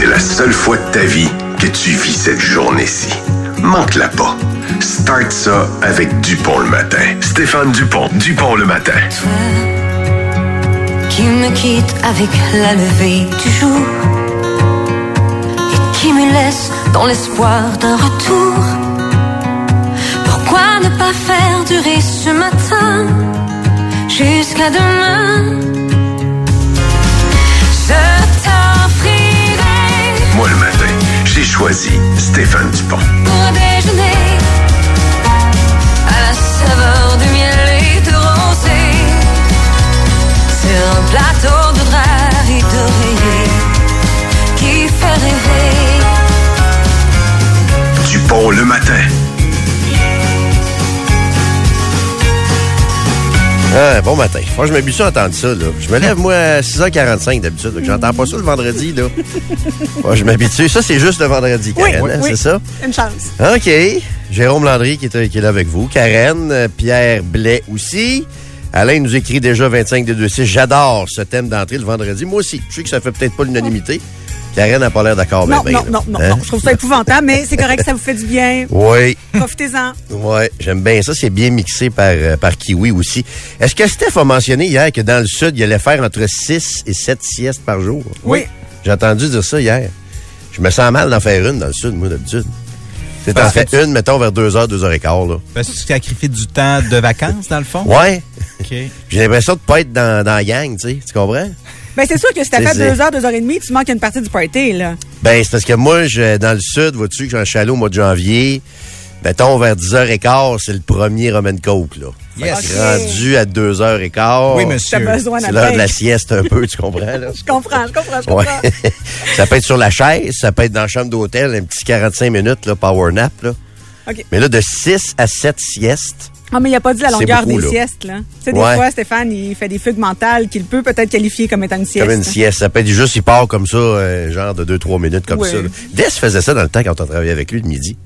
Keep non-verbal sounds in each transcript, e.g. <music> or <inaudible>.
C'est la seule fois de ta vie que tu vis cette journée-ci. Manque-la pas. Start ça avec Dupont le matin. Stéphane Dupont, Dupont le matin. qui me quitte avec la levée du jour et qui me laisse dans l'espoir d'un retour? Pourquoi ne pas faire durer ce matin jusqu'à demain? Moi le matin, j'ai choisi Stéphane Dupont. pour déjeuner à la saveur du miel et de rosée sur un plateau de drap et d'oreiller qui fait rêver. Dupont le matin. Ah, bon matin. Moi, je m'habitue à entendre ça, là. Je me lève, moi, à 6h45 d'habitude. donc J'entends pas ça le vendredi, là. <laughs> Moi, je m'habitue. Ça, c'est juste le vendredi, Karen, oui, hein, oui. c'est ça? Une chance. OK. Jérôme Landry qui est, qui est là avec vous. Karen, euh, Pierre Blais aussi. Alain nous écrit déjà 25 de 2 J'adore ce thème d'entrée le vendredi. Moi aussi. Je sais que ça fait peut-être pas l'unanimité. Karen n'a pas l'air d'accord Non, ben, non, ben, non, là. non, Hein? non. Je trouve ça épouvantable, mais c'est correct, ça vous fait du bien. Oui. Profitez-en. Ouais, j'aime bien ça. C'est bien mixé par, euh, par Kiwi aussi. Est-ce que Steph a mentionné hier que dans le Sud, il allait faire entre 6 et 7 siestes par jour? Oui. J'ai entendu dire ça hier. Je me sens mal d'en faire une dans le Sud, moi, d'habitude. Tu t'en Parce que fais tu- une, mettons, vers 2 heures, 2 heures et quart, là. Parce que tu sacrifies du temps de vacances, dans le fond? Ouais. OK. J'ai l'impression de pas être dans, dans la gang, tu sais. Tu comprends? Ben, c'est sûr que si t'as fait deux heures, deux heures et demie, tu manques une partie du party, là. Ben, c'est parce que moi, je, dans le Sud, vois-tu, quand je suis allé au mois de janvier, mettons, vers 10h15, c'est le premier Roman Coke, là. Yes. que c'est rendu à 2h15. Oui, monsieur. C'est l'heure de la sieste un peu, tu comprends, là? <laughs> Je comprends, je comprends, je Ouais. comprends. <laughs> ça peut être sur la chaise, ça peut être dans la chambre d'hôtel, un petit 45 minutes, là, power nap, là. Mais là, de 6 à 7 siestes, Ah, mais il a pas dit la longueur beaucoup, des là. siestes, là. Tu sais, des Ouais. fois, Stéphane, il fait des fugues mentales qu'il peut peut-être qualifier comme étant une sieste. comme une sieste. Ça peut être juste, il part comme ça, euh, genre de 2-3 minutes comme Ouais. ça. Des faisait ça dans le temps quand on travaillait avec lui le midi.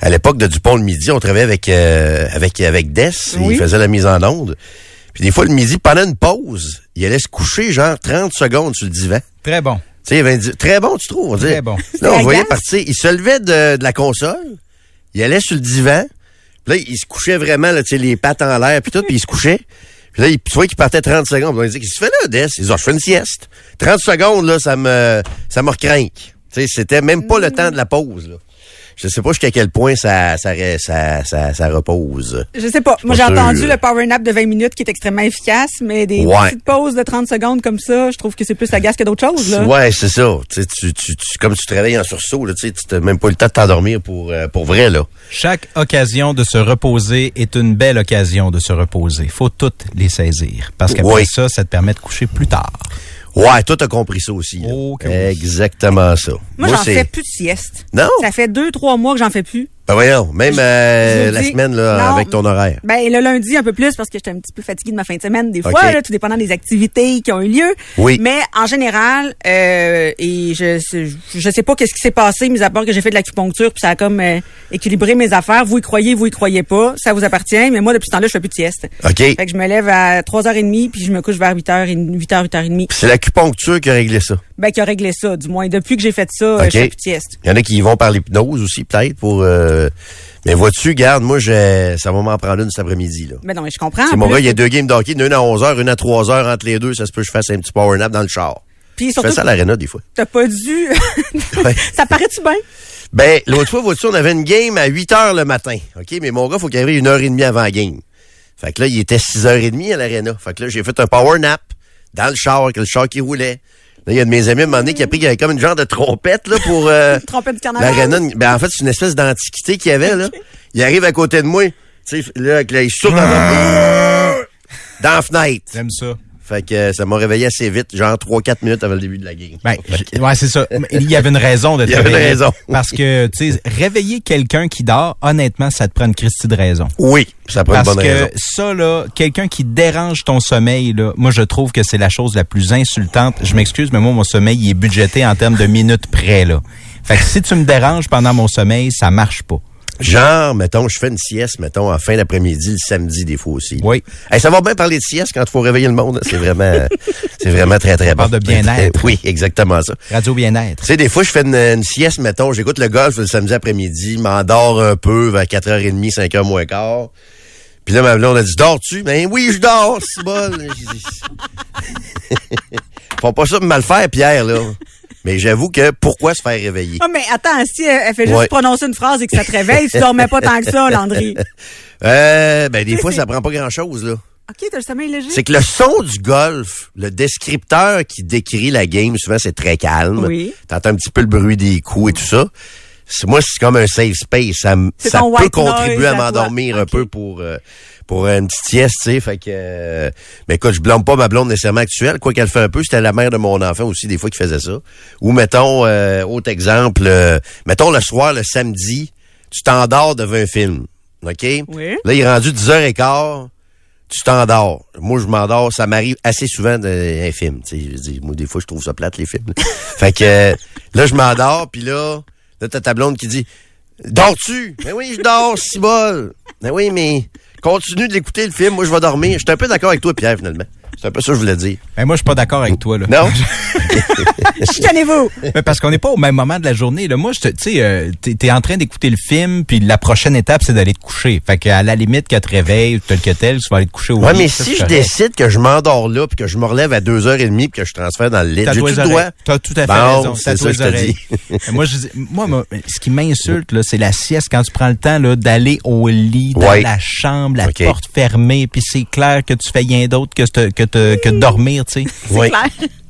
À l'époque de Dupont le midi, on travaillait avec euh, avec avec Des. Oui. Il faisait la mise en onde. Puis des fois, le midi, pendant une pause, il allait se coucher genre 30 secondes sur le divan. Très bon. Tu sais, il avait dit, très bon, tu trouves? On Très bon. Là, on C'était voyait partir. Il se levait de, de la console, il allait sur le divan, là, il se couchait vraiment, là, tu sais, les pattes en l'air, puis tout, puis il se couchait. Puis là, il, tu vois qu'il partait 30 secondes. On disait, qu'est-ce que tu fais là, Des? Il dit, Ah, je fais une sieste. 30 secondes, là, ça me, ça me recrinque. Tu sais, c'était même pas le temps de la pause, là. Je sais pas jusqu'à quel point ça, ça, ça, ça, ça repose. Je sais pas. Moi, j'ai entendu le power nap de 20 minutes qui est extrêmement efficace, mais des Ouais. petites pauses de 30 secondes comme ça, je trouve que c'est plus agace que d'autres choses, là. Ouais, c'est ça. Tu sais, tu, tu, tu- comme tu travailles en sursaut, là, tu sais, tu n'as même pas le temps de t'endormir pour, euh, pour vrai, là. Chaque occasion de se reposer est une belle occasion de se reposer. Faut toutes les saisir. Parce qu'après ça, ça te permet de coucher plus tard. Ouais, toi, t'as compris ça aussi. là. Oh. Exactement ça. Moi, j'en c'est- fais plus de sieste. Non? Ça fait deux, trois mois que j'en fais plus. Ben voyons, même euh, la semaine, là, Non. avec ton horaire. Ben, le lundi, un peu plus, parce que j'étais un petit peu fatiguée de ma fin de semaine, des fois, là, tout dépendant des activités qui ont eu lieu. Oui. Mais, en général, euh, et je, je sais pas qu'est-ce qui s'est passé, mis à part que j'ai fait de l'acupuncture, puis ça a comme euh, équilibré mes affaires. Vous y croyez, vous y croyez pas. Ça vous appartient. Mais moi, depuis ce temps-là, je fais plus de sieste. OK. Fait que je me lève à 3h30, puis je me couche vers 8h, 8h, 8h30. C'est l'acupuncture qui a réglé ça. Ben, qui a réglé ça, du moins. Depuis que j'ai fait ça, euh, OK. je fais plus de sieste. Il y en a qui y vont par l'hypnose aussi, peut-être, pour... euh, Mais vois-tu, garde, moi, j'ai... ça va m'en prendre une cet après-midi, là. Ben non, mais je comprends. C'est mon gars, il y a deux games d'hockey, une à 11h, une à 3h, entre les deux, ça se peut que je fasse un petit power nap dans le char. Puis Je surtout, fais ça à l'aréna, des fois. t'as pas dû... <laughs> <laughs> Ça paraît-tu bien? Ben, l'autre fois, vois-tu, on avait une game à 8 h le matin. OK? Mais mon gars, faut qu'il arrive une heure et demie avant la game. Fait que là, il était 6h30 à l'aréna. Fait que là, j'ai fait un power nap dans le char, avec le char qui roulait. Là, il y a de mes amis, à un moment donné, qui a pris qu'il y avait comme une genre de trompette, là, pour, euh, <laughs> Trompette du carnaval? Ben, en fait, c'est une espèce d'antiquité qu'il y avait, là. Il arrive à côté de moi. Tu sais, là, la- il souffle dans la, dans la fenêtre. J'aime ça. Fait que euh, ça m'a réveillé assez vite, genre 3-4 minutes avant le début de la game. Ben, ouais, c'est ça. <laughs> Il y avait une raison de te Il y avait une raison. <laughs> Parce que, tu sais, réveiller quelqu'un qui dort, honnêtement, ça te prend une Christie de raison. Oui, ça prend une Parce bonne que raison. ça, là, quelqu'un qui dérange ton sommeil, là, moi, je trouve que c'est la chose la plus insultante. Je m'excuse, mais moi, mon sommeil, il est budgété en termes de minutes près, là. Fait que si tu me déranges pendant mon sommeil, ça marche pas. Genre, mettons, je fais une sieste, mettons, en fin d'après-midi, le samedi, des fois aussi. Oui. Hey, ça va bien parler de sieste quand il faut réveiller le monde. C'est vraiment, <laughs> c'est vraiment très, très bon. parle de bien-être. <laughs> Oui, exactement ça. Radio Bien-être. Tu sais, des fois, je fais une, une sieste, mettons, j'écoute le golf le samedi après-midi, m'endors un peu vers 4h30, 5h moins quart. Puis là, ma blonde a dit, dors-tu? Ben oui, je dors, c'est bon. <laughs> Faut pas ça me mal faire, Pierre, là. Mais j'avoue que pourquoi se faire réveiller? Ah, mais attends, si elle, fait juste Ouais. prononcer une phrase et que ça te réveille, tu dormais pas tant que ça, Landry. <laughs> Euh, ben, des fois, ça prend pas grand-chose, là. OK, t'as le sommeil léger? C'est que le son du golf, le descripteur qui décrit la game, souvent, c'est très calme. Oui. T'entends un petit peu le bruit des coups et tout ça. Moi, c'est comme un safe space. Ça, ça peut contribuer à m'endormir un peu pour euh, pour une petite sieste, tu sais. Fait que, euh, mais écoute, je blâme pas ma blonde nécessairement actuelle. Quoi qu'elle fait un peu, c'était la mère de mon enfant aussi, des fois, qui faisait ça. Ou mettons, euh, autre exemple, euh, mettons le soir, le samedi, tu t'endors devant un film. OK? Oui. Là, il est rendu 10h15 tu t'endors. Moi, je m'endors. Ça m'arrive assez souvent d'un film. Tu sais, je dis, moi, des fois, je trouve ça plate, les films. <laughs> fait que euh, là, je m'endors, puis là, là, t'as ta blonde qui dit Dors-tu? Ben oui, je dors, si bol. Ben oui, mais continue d'écouter le film, moi je vais dormir. Je suis un peu d'accord avec toi, Pierre, finalement. C'est un peu ça que je voulais dire. Ben, moi, je suis pas d'accord avec toi, là. Non? <laughs> Chicanez-vous! Mais parce qu'on n'est pas au même moment de la journée. Là. Moi, tu sais, euh, t'es t'es en train d'écouter le film, puis la prochaine étape, c'est d'aller te coucher. Fait qu'à la limite, qu'elle te réveille, tel que tel, tu vas aller te coucher au Ouais, lit. mais Ça, si je correct. décide que je m'endors là, puis que je me relève à 2h30, puis que je transfère dans le lit, j'ai tout droit. T'as tout à fait Bon, raison. c'est ça que je te dis. <laughs> moi, je dis- moi, moi, ce qui m'insulte, c'est la sieste quand tu prends le temps d'aller au lit, dans Ouais. la chambre, la porte fermée, puis c'est clair que tu fais rien d'autre que, te- que, te- que de dormir, tu sais. <laughs> Oui.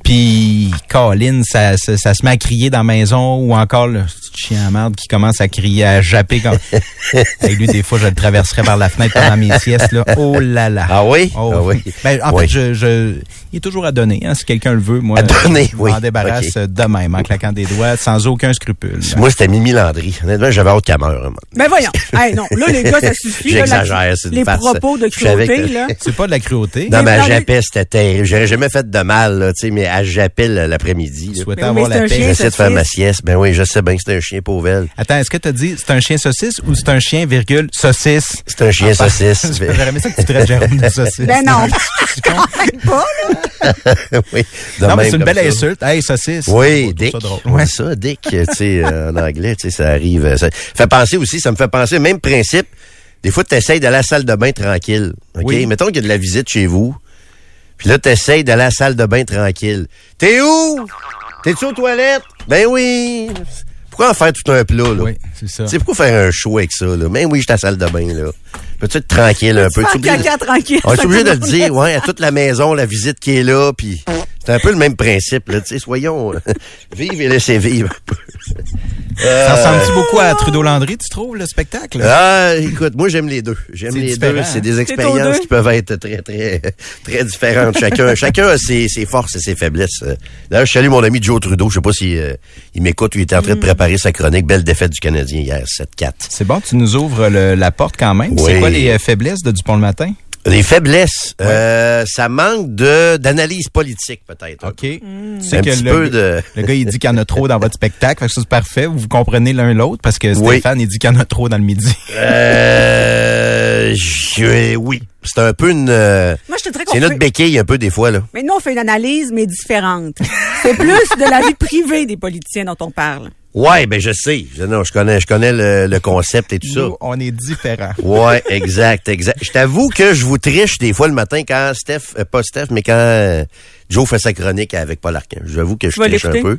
Puis, Colin, ça, ça, ça se met à crier dans la maison ou encore petit chien à merde qui commence à crier, à japper. Quand... <laughs> Et lui, des fois, je le traverserais par la fenêtre pendant mes siestes. Là. Oh là là. Ah oui? Oh. Ah oui. Ben, en Oui. fait, je, je, il est toujours à donner, hein, si quelqu'un le veut. Moi, À donner, je oui. m'en débarrasse Ok. de même, en claquant des doigts, sans aucun scrupule. Moi, c'était Mimi Landry. Honnêtement, j'avais hâte qu'elle meure. moi. Ben voyons. Hey, non, là, les gars, ça suffit. J'exagère, c'est Les farce. propos de cruauté, que- là. C'est pas de la cruauté. Non, mais Mais les- jappait, c'était terrible. J'aurais jamais fait de mal, là, tu sais, mais elle jappait l'après-midi. là. Souhaitais Ben avoir mais la paix. J'essaie de faire ma sieste. Ben oui, je sais bien que c'est un chien pauvre. elle. Attends, est-ce que tu as dit c'est un chien saucisse ou c'est un chien, virgule, saucisse? C'est un chien Ah, saucisse. <laughs> J'aurais aimé ça que tu traites Jérôme <laughs> de saucisse. Ben non. Tu comprends? <laughs> Pas, là. oui. Non, mais c'est une belle ça. insulte. Hey, saucisse. Oui, Dick. ça drôle. Ouais, ça, Dick, tu sais, euh, en anglais, tu sais, ça arrive. euh, Ça fait penser aussi, ça me fait penser, même principe, des fois, tu essayes d'aller à la salle de bain tranquille. OK? Oui. Mettons qu'il y a de la visite chez vous. Puis là, tu essayes d'aller à la salle de bain tranquille. T'es où? T'es-tu aux toilettes? Ben oui. Pourquoi en faire tout un plat, là? Oui, c'est ça. Tu sais, pourquoi faire un show avec ça, là? Ben oui, je suis à la salle de bain, là. Peux-tu être tranquille un peu? Tu caca tranquille? on est obligé de le <laughs> dire, ouais, à toute la maison, la visite qui est là, puis c'est un peu le même principe, là, tu sais, soyons, euh, <laughs> vive et laissez vivre. un peu. <laughs> Ça ressemble-tu beaucoup à Trudeau Landry, tu trouves, le spectacle? Ah, écoute, moi j'aime les deux. J'aime les différent, deux. C'est des expériences deux. qui peuvent être très, très, <laughs> très différentes. Chacun, chacun a ses, ses forces et ses faiblesses. Euh, D'ailleurs, je salue mon ami Joe Trudeau. Je sais pas si euh, il m'écoute ou il était en train de préparer sa chronique. Belle défaite du Canadien hier, 7-4. C'est bon, tu nous ouvres le- la porte quand même. Oui. C'est quoi les euh, faiblesses de Dupont le matin? Les faiblesses, euh, ça manque de d'analyse politique peut-être. OK. Tu Un sais que petit le, peu de- le gars, il dit qu'il y en a trop dans votre spectacle. Fait que ça, c'est parfait. Vous vous comprenez l'un l'autre parce que Oui. Stéphane, il dit qu'il y en a trop dans le midi. Euh, je- oui, c'est un peu une. euh, Moi, je te dirais c'est notre fait... béquille un peu des fois là. Mais nous, on fait une analyse, mais différente. C'est plus de la vie privée des politiciens dont on parle. Ouais, ben je sais. Je, non, je connais, je connais le, le concept et tout ça. On est différents. <laughs> Ouais, exact, exact. Je t'avoue que je vous triche des fois le matin quand Steph, euh, pas Steph, mais quand euh, Joe fait sa chronique avec Paul Arcand. J'avoue que je triche un peu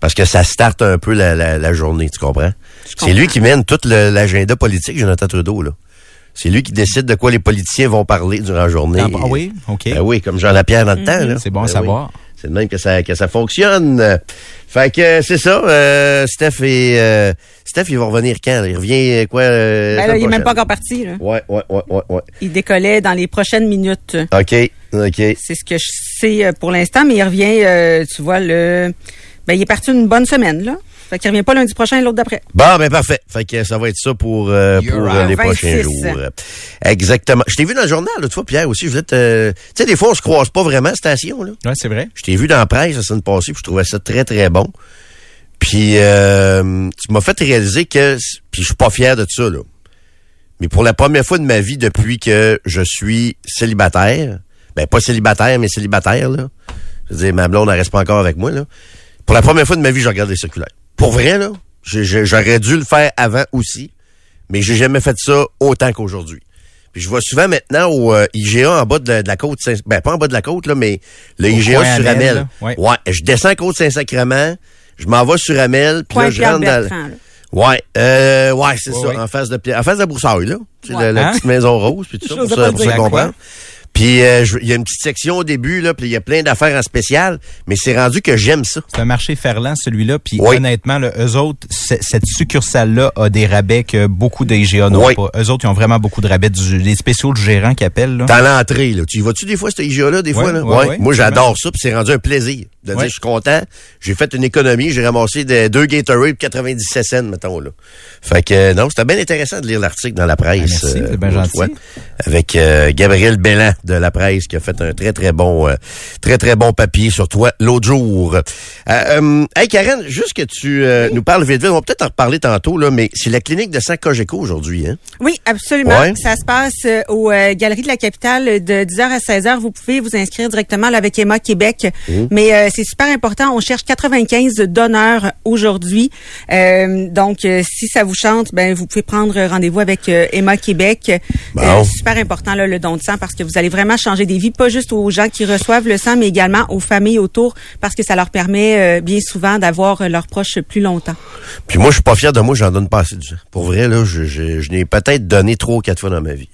parce que ça starte un peu la, la, la journée, tu comprends? C'est lui qui mène tout l'agenda politique, Jonathan Trudeau, là. C'est lui qui décide de quoi les politiciens vont parler durant la journée. Ah, ah oui? OK. Ben oui, comme Jean Lapierre dans le temps, là. C'est bon à Ben savoir. oui. C'est de même que ça, que ça fonctionne. Fait que euh, c'est ça. euh, Steph et euh, Steph, il va revenir quand? Il revient euh, quoi? euh, Ben là, il est même pas encore parti. Là. Ouais, ouais, ouais, ouais, ouais. Il décollait dans les prochaines minutes. OK, OK. C'est ce que je sais euh, pour l'instant, mais il revient, euh, tu vois, le. Ben, il est parti une bonne semaine, là. Fait qu'il revient pas lundi prochain et l'autre d'après. Bon, ben parfait. Fait que ça va être ça pour, euh, pour euh, right. les 26. prochains jours. Exactement. Je t'ai vu dans le journal l'autre fois, Pierre, aussi. Je voulais te... Tu sais, des fois, on se croise pas vraiment, station, là. Ouais, c'est vrai. Je t'ai vu dans la presse la semaine passée, puis je trouvais ça très, très bon. Puis euh, tu m'as fait réaliser que, puis je suis pas fier de ça là. Mais pour la première fois de ma vie depuis que je suis célibataire, ben pas célibataire mais célibataire là. Je veux dire, ma blonde ne reste pas encore avec moi là. Pour la première fois de ma vie, je regarde les circulaires. Pour vrai là, j'aurais dû le faire avant aussi, mais j'ai jamais fait ça autant qu'aujourd'hui. Puis je vois souvent maintenant au euh, IGA en bas de la, de la côte, Saint- ben pas en bas de la côte là, mais le Au IGA sur Amel. Ouais. Ouais, je descends côte Saint-Sacrement, je m'en vais sur Amel, puis là je rentre dans Bertrand, là. Ouais, euh, ouais, c'est Ouais, ça, ouais. en face de Pierre- en face de la Broussaille là, c'est Ouais. la, la Hein? petite maison rose puis tout ça, pour, ça, pour se dire. comprendre. Puis euh, il y a une petite section au début là, puis il y a plein d'affaires en spécial, mais c'est rendu que j'aime ça. C'est un marché ferlant, celui-là. Puis Oui. honnêtement, là, eux autres, cette succursale-là a des rabais que beaucoup d'IGA n'ont Oui. pas. Eux autres, ils ont vraiment beaucoup de rabais. Du, les spéciaux du gérant qui appellent. Là. Dans l'entrée là, tu y vas-tu des fois ce IGA là des fois là? ouais, Moi j'adore ça, puis c'est rendu un plaisir de dire je suis content, j'ai fait une économie, j'ai ramassé des, deux Gatorade 97 cents mettons là. Fait que euh, non, c'était bien intéressant de lire l'article dans la presse. Ah, merci, c'est bien gentil. avec euh, Gabriel Bellan de la presse qui a fait un très très bon euh, très très bon papier sur toi l'autre jour. Euh, euh, hey Karen, juste que tu euh, nous parles vite vite, on va peut-être en reparler tantôt là, mais c'est la clinique de Saint-Cogeco aujourd'hui hein? Oui, absolument. Ouais. Ça se passe aux euh, Galeries de la Capitale de 10h à 16h. Vous pouvez vous inscrire directement là, avec Emma Québec. Mmh. Mais euh, c'est super important. On cherche 95 donneurs aujourd'hui. Euh, donc, euh, si ça vous chante, ben vous pouvez prendre rendez-vous avec Emma Québec. Bon. Super important là, le don de sang parce que vous allez vraiment changer des vies, pas juste aux gens qui reçoivent le sang, mais également aux familles autour parce que ça leur permet euh, bien souvent d'avoir euh, leurs proches plus longtemps. Puis moi je suis pas fier de moi, j'en donne pas assez du sang. Pour vrai là, je, je, je n'ai peut-être donné trois ou quatre fois dans ma vie.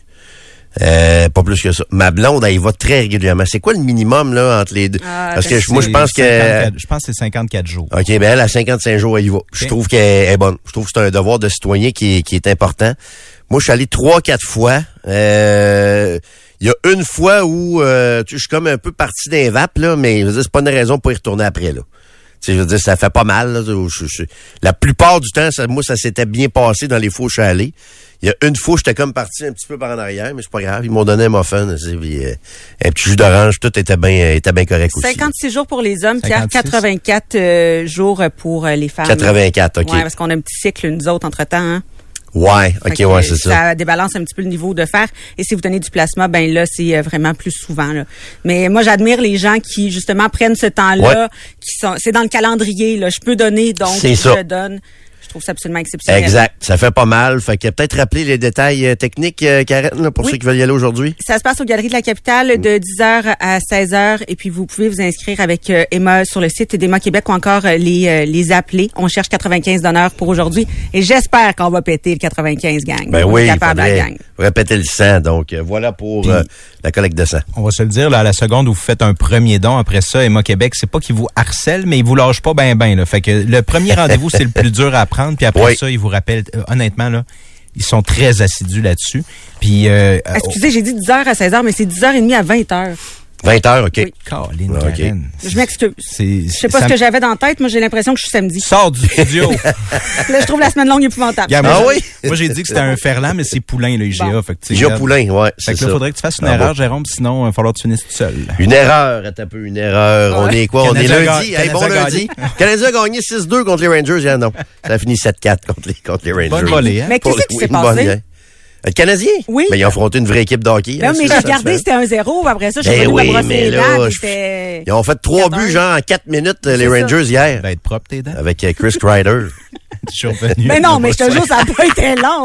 Euh, pas plus que ça. Ma blonde, elle y va très régulièrement. C'est quoi le minimum là entre les deux? Ah, Parce que je- moi je pense que 54 Je pense que c'est 54 jours. OK, ben elle, à 55 jours, elle y va. Je trouve qu'elle est bonne. Je trouve que c'est un devoir de citoyen qui est, qui est important. Moi, je suis allé trois, quatre fois. Euh, Il y a une fois où euh, tu sais, je suis comme un peu parti d'un vape, là, mais je veux dire, c'est pas une raison pour y retourner après. là. Tu sais, je veux dire, ça fait pas mal. là. Je- je- la plupart du temps, ça, moi, ça s'était bien passé dans les fois où je suis allé. Il y a une fois, j'étais comme parti un petit peu par en arrière, mais c'est pas grave. Ils m'ont donné un muffin, tu sais, puis, euh, un petit jus d'orange, tout était bien était bien correct aussi. là. 56 jours pour les hommes, Pierre, 56. 84 euh, jours pour euh, les femmes. 84, OK. Ouais, parce qu'on a un petit cycle, nous autres, entre-temps. Hein? Ouais, OK, ouais, c'est ça. Ça débalance un petit peu le niveau de fer. Et si vous donnez du plasma, ben là, c'est euh, vraiment plus souvent. Là. Mais moi, j'admire les gens qui, justement, prennent ce temps-là. qui sont C'est dans le calendrier. Là. Je peux donner, donc je ça. donne. Je trouve ça absolument exceptionnel. Exact. Ça fait pas mal. Fait que peut-être rappeler les détails euh, techniques, euh, Karen, là, pour Oui. ceux qui veulent y aller aujourd'hui. Ça se passe aux Galeries de la Capitale de 10h à 16h et puis vous pouvez vous inscrire avec euh, Emma sur le site d'Emma Québec ou encore les les appeler. On cherche 95 donneurs pour aujourd'hui et j'espère qu'on va péter le 95 gang. Ben On oui, capable la faudrait gang. répéter le sang. Donc, voilà pour Puis- euh, la collecte de sang. On va se le dire, là, à la seconde où vous faites un premier don, après ça, Emma Québec, c'est pas qu'ils vous harcèlent, mais ils vous lâchent pas ben ben, là. Fait que le premier <laughs> rendez-vous, c'est le plus dur à prendre, puis après Oui. ça, ils vous rappellent, euh, honnêtement, là, ils sont très assidus là-dessus. Puis, euh, euh, Excusez, j'ai dit 10h à 16h, mais c'est 10h30 à 20h. 20 heures, OK. Oui. Caroline, Ah. Je m'excuse. C'est, Je sais pas ce que j'avais dans la tête, moi j'ai l'impression que je suis samedi. Sors du studio. <laughs> Là, je trouve la semaine longue épouvantable. Regarde, Ah moi, oui? Moi, j'ai dit que c'était un Ferland, mais c'est Poulain, le IGA. Bon. Fait que, regarde. Poulain, ouais, Fait c'est que là, ça. faudrait que tu fasses une Ah erreur, bon? Jérôme, sinon, il va falloir que tu finisses tout seul. Une erreur, attends un peu, une erreur. On est quoi? On est lundi? Hey, bon lundi. <laughs> Canadien a gagné 6-2 contre les Rangers. hier, non. Ça a fini 7-4 contre les, contre les Rangers. Bonne volée, hein? Mais qu'est-ce qui s'est passé? Le Canadien? Oui. Mais ils ont affronté une vraie équipe de hockey. Là, hein, mais j'ai regardé, c'était un zéro. Après ça, je suis Ben oui, me mais les là, je- Ils ont fait trois Quatre buts, genre, en 4 minutes, les C'est ça. Rangers, hier. Va être propre tes dents. Avec euh, Chris Kreider. <laughs> Mais non, mais je te jure, ça n'a pas été long.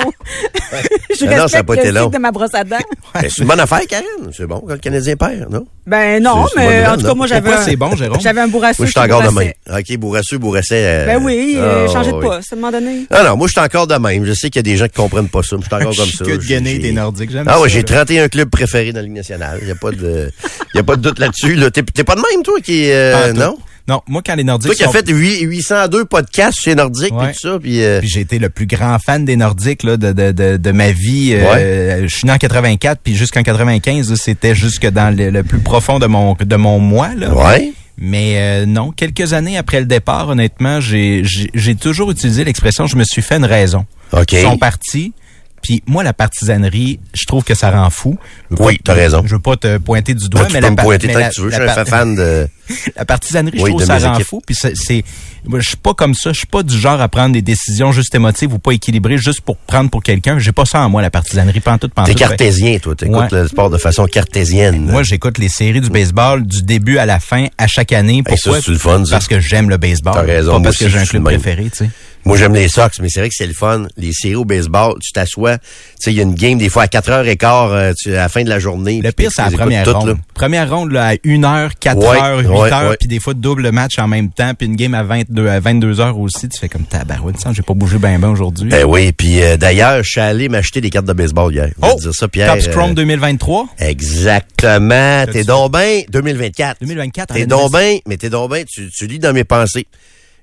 je Non, non, ça a respecte pas été long. de ma brosse à dents. Ben, c'est une bonne affaire, Karen. C'est bon quand le Canadien perd, non? Ben non, C'est- c'est mais en tout cas, moi, j'avais Pourquoi un, c'est bon, Jérôme? j'avais un bourrasseux Moi, je suis encore de même. OK, Bourrasseux, Bourrasset. euh, Ben oui, euh, ah, changer de oui. poste, à un moment donné. Ah non, moi, je suis encore de même. Je sais qu'il y a des gens qui comprennent pas ça, mais je suis encore <laughs> comme ça. De des Nordiques, j'aime Ah ouais, j'ai là. 31 clubs préférés dans la Ligue nationale. Il n'y a pas de, y a pas de doute là-dessus, là. T'es, pas de même, toi, qui, euh, non? Non, moi, quand les Nordiques Toi qui as fait huit- 802 podcasts chez Nordique, Ouais. puis tout ça, puis, euh, Puis j'ai été le plus grand fan des Nordiques là, de, de, de, de ma vie. Euh, Je suis né en 84, puis jusqu'en 95, là, c'était jusque dans le, le plus profond de mon de mon moi. Là. ouais. Mais euh, non, quelques années après le départ, honnêtement, j'ai j'ai j'ai toujours utilisé l'expression « je me suis fait une raison ». Ils sont partis. Puis moi, la partisanerie, je trouve que ça rend fou. Oui, t'as raison. Je veux pas te pointer du doigt, tu mais peux la me pointer tant que tu veux. Je suis un fan de... <laughs> la partisanerie, je trouve ça rend équipes. fou. Puis c'est, je suis pas comme ça. Je suis pas du genre à prendre des décisions juste émotives ou pas équilibrées juste pour prendre pour quelqu'un. J'ai pas ça en moi, la partisanerie. Pas en tout, T'es tout. cartésien, toi. T'écoutes Ouais. le sport de façon cartésienne. Moi, j'écoute les séries du baseball du début à la fin, à chaque année. Hey, ça, Pourquoi? c'est le fun, ça. Parce que j'aime le baseball. T'as raison, Pas moi parce que j'ai un club préféré, tu sais. Moi, j'aime les Sox, mais c'est vrai que c'est le fun. Les séries au baseball, tu t'assois. Tu sais, il y a une game des fois à 4h15 euh, tu- à la fin de la journée. Le pire, c'est la première ronde. là. Première ronde, là, à 1h, 4h, Ouais, 8h, ouais, puis des fois double match en même temps, puis une game à 22, à 22h aussi. Tu fais comme tabarouette, ça, j'ai pas bougé ben ben aujourd'hui. Ben oui, puis euh, d'ailleurs, je suis allé m'acheter des cartes de baseball hier. Je oh! dire ça, Pierre. Top Scrum euh, 2023. Exactement. T'es donc ben 2024. 2024. T'es donc ben, mais t'es donc ben, tu, tu lis dans mes pensées.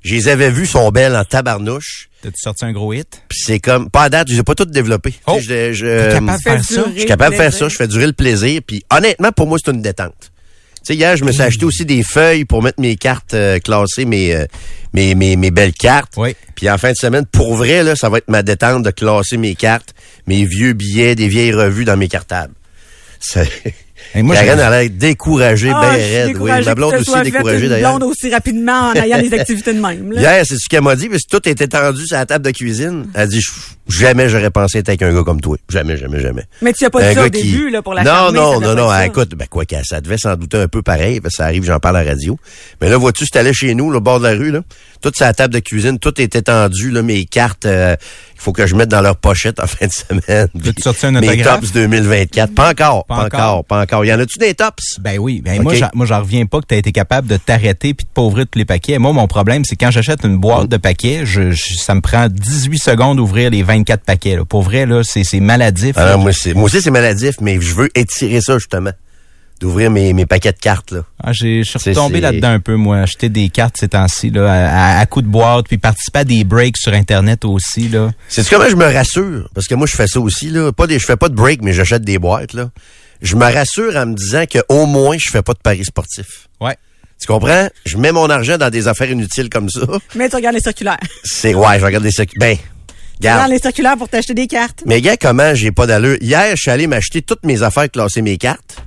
Je les avais vus, sont belles en tabarnouche. T'as-tu sorti un gros hit? Puis c'est comme, pas à date, je les ai pas toutes développées. Oh! Je- je- T'es capable de faire ça? Je suis capable de le faire plaisir. ça, je fais durer le plaisir. Puis honnêtement, pour moi, c'est une détente. Tu sais, hier, je me suis acheté aussi des feuilles pour mettre mes cartes euh, classées, mes, euh, mes, mes, mes belles cartes. Oui. Puis en fin de semaine, pour vrai, là, ça va être ma détente de classer mes cartes, mes vieux billets, des vieilles revues dans mes cartables. <laughs> C'est... Et moi, Karen a l'air découragée, Ah, ben raide. Oui, ma blonde aussi découragée d'ailleurs. blonde aussi rapidement en ayant des activités de même. là. Hier, c'est ce qu'elle m'a dit, parce que tout était tendu sur la table de cuisine. Elle a dit, jamais j'aurais pensé être avec un gars comme toi. Jamais, jamais, jamais. Mais tu as pas Un dit ça au qui- début là, pour la Non, non, non, non. ça. Écoute, ben quoi que ça devait s'en douter un peu pareil, parce que ça arrive, j'en parle à la radio. Mais là, vois-tu, c'était allé chez nous, là, au bord de la rue, là. Toute sa table de cuisine, tout était tendu, là, mes cartes, euh, il faut que je mette dans leur pochette en <laughs> fin de semaine. Veux-tu sortir un Mes tops 2024. Pas encore, Pas pas, encore. encore, pas encore. Y en a-tu des tops? Ben oui, ben Ok. moi, j'en- moi j'en reviens pas que tu as été capable de t'arrêter puis de pas ouvrir tous les paquets. Moi, mon problème, c'est quand j'achète une boîte de paquets, je, je- ça me prend 18 secondes d'ouvrir les 24 paquets. Là. Pour vrai, là, c'est c'est maladif. là. Alors, moi, c'est, moi aussi, c'est maladif, mais je veux étirer ça, justement. D'ouvrir mes, mes paquets de cartes, là. Ah, j'ai- je suis retombé c'est- là-dedans un peu, moi. Acheter des cartes ces temps-ci, là, à, à, à coups de boîte, puis participer à des breaks sur Internet aussi, là. C'est comment je me rassure? Parce que moi, je fais ça aussi, là. Pas des, je fais pas de break, mais j'achète des boîtes, là. Je me rassure en me disant que au moins, je fais pas de paris sportifs. Ouais. Tu comprends? Je mets mon argent dans des affaires inutiles comme ça. Mais tu regardes les circulaires. C'est, ouais, je regarde des secs. Ben, Regardes regarde. les circulaires pour t'acheter des cartes. Mais gars, comment j'ai pas d'allure? Hier, je suis allé m'acheter toutes mes affaires, classer mes cartes.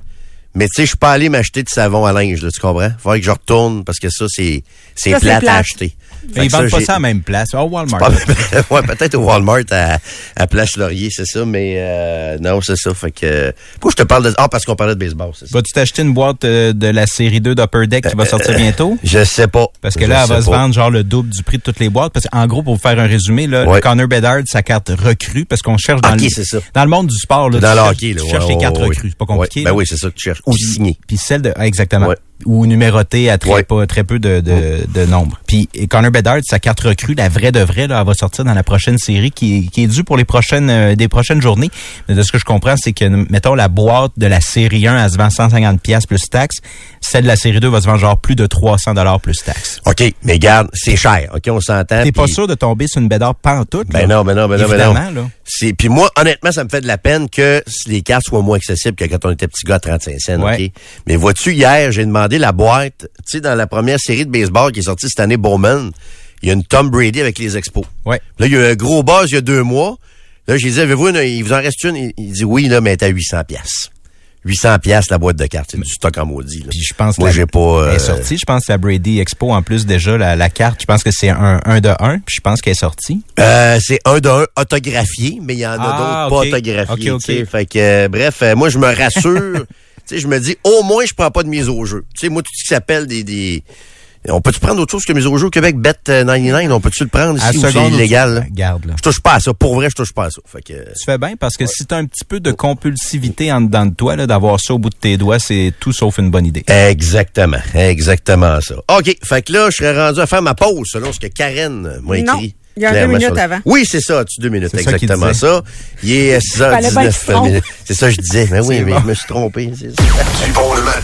Mais tu sais, je suis pas allé m'acheter de savon à linge, là, tu comprends? Faudrait que je retourne parce que ça, c'est, c'est c'est plate, à plate. acheter. Mais ils vendent pas ça à la même place. Oh, Walmart. Pas- <laughs> ouais, peut-être au Walmart à, à Place Laurier, c'est ça, mais euh, non, c'est ça. Fait que. Pourquoi je te parle de. Ah, parce qu'on parlait de baseball, c'est ça. Vas-tu t'acheter une boîte euh, de la série 2 d'Upper Deck qui va sortir bientôt? Je sais pas. Parce que Je là, elle va se vendre genre le double du prix de toutes les boîtes. Parce qu'en gros, pour vous faire un résumé, là, Ouais. Connor Bedard, sa carte recrue, parce qu'on cherche dans le, dans le monde du sport, là, Dans le hockey, là. tu ouais, cherches les cartes recrues. C'est pas compliqué. Ben oui, c'est ça que tu cherches. Ou signé. Puis celle de, ah, exactement. Ou numérotée à très, Ouais. pas, très peu de, de, de nombre. Puis Connor Bedard, sa carte recrue, la vraie de vraie, là, elle va sortir dans la prochaine série qui est, qui est due pour les prochaines, euh, des prochaines journées. Mais de ce que je comprends, c'est que, mettons, la boîte de la série 1, elle se vend 150 pièces plus taxes. Celle de la série 2 va se vendre genre plus de 300 dollars plus taxes. OK, mais garde, c'est cher. OK, on s'entend. T'es pas sûr de tomber sur une Bedard pantoute? Ben là? non, ben non, ben non, ben non. C'est puis moi honnêtement ça me fait de la peine que les cartes soient moins accessibles que quand on était petit gars à 35 cents, Ouais. OK? Mais vois-tu hier, j'ai demandé la boîte, tu sais dans la première série de baseball qui est sortie cette année Bowman, il y a une Tom Brady avec les Expos. Ouais. Là, il y a eu un gros buzz il y a deux mois. Là, j'ai dit avez-vous une il vous en reste une? Il, il dit oui là, mais elle est à 800 pièces. 800 pièces la boîte de cartes, c'est du stock en maudit. Puis je pense moi j'ai pas Elle euh, est sortie, je pense, la Brady Expo. En plus, déjà, la, la carte, je pense que c'est un 1 de 1. Puis je pense qu'elle est sortie. Euh, c'est un d'un autographié, mais il y en a Ah, d'autres pas autographiés. Fait que, euh, bref, euh, moi, je me rassure. <laughs> tu sais, je me dis, au moins, je prends pas de mise au jeu. Tu sais, moi, tout ce qui s'appelle des, des... On peut-tu prendre autre chose que mise au jeu au Québec? Bet euh, 99, on peut-tu le prendre ici ou c'est illégal? Garde, là. Je touche pas à ça. Pour vrai, je touche pas à ça. Fait que, Tu fais bien parce que si t'as un petit peu de compulsivité en dedans de toi, là, d'avoir ça au bout de tes doigts, c'est tout sauf une bonne idée. Exactement. Exactement ça. OK. Fait que là, je serais rendu à faire ma pause selon ce que Karen m'a Non. écrit. Il y a deux minutes avant. Oui, c'est ça. Tu deux minutes? Exactement ça. Il est Fallait bien qu'il se 6h19 trompe. minutes. C'est ça que je disais. Mais oui, C'est mais bon. je me suis trompé. c'est ça. Du bon le matin?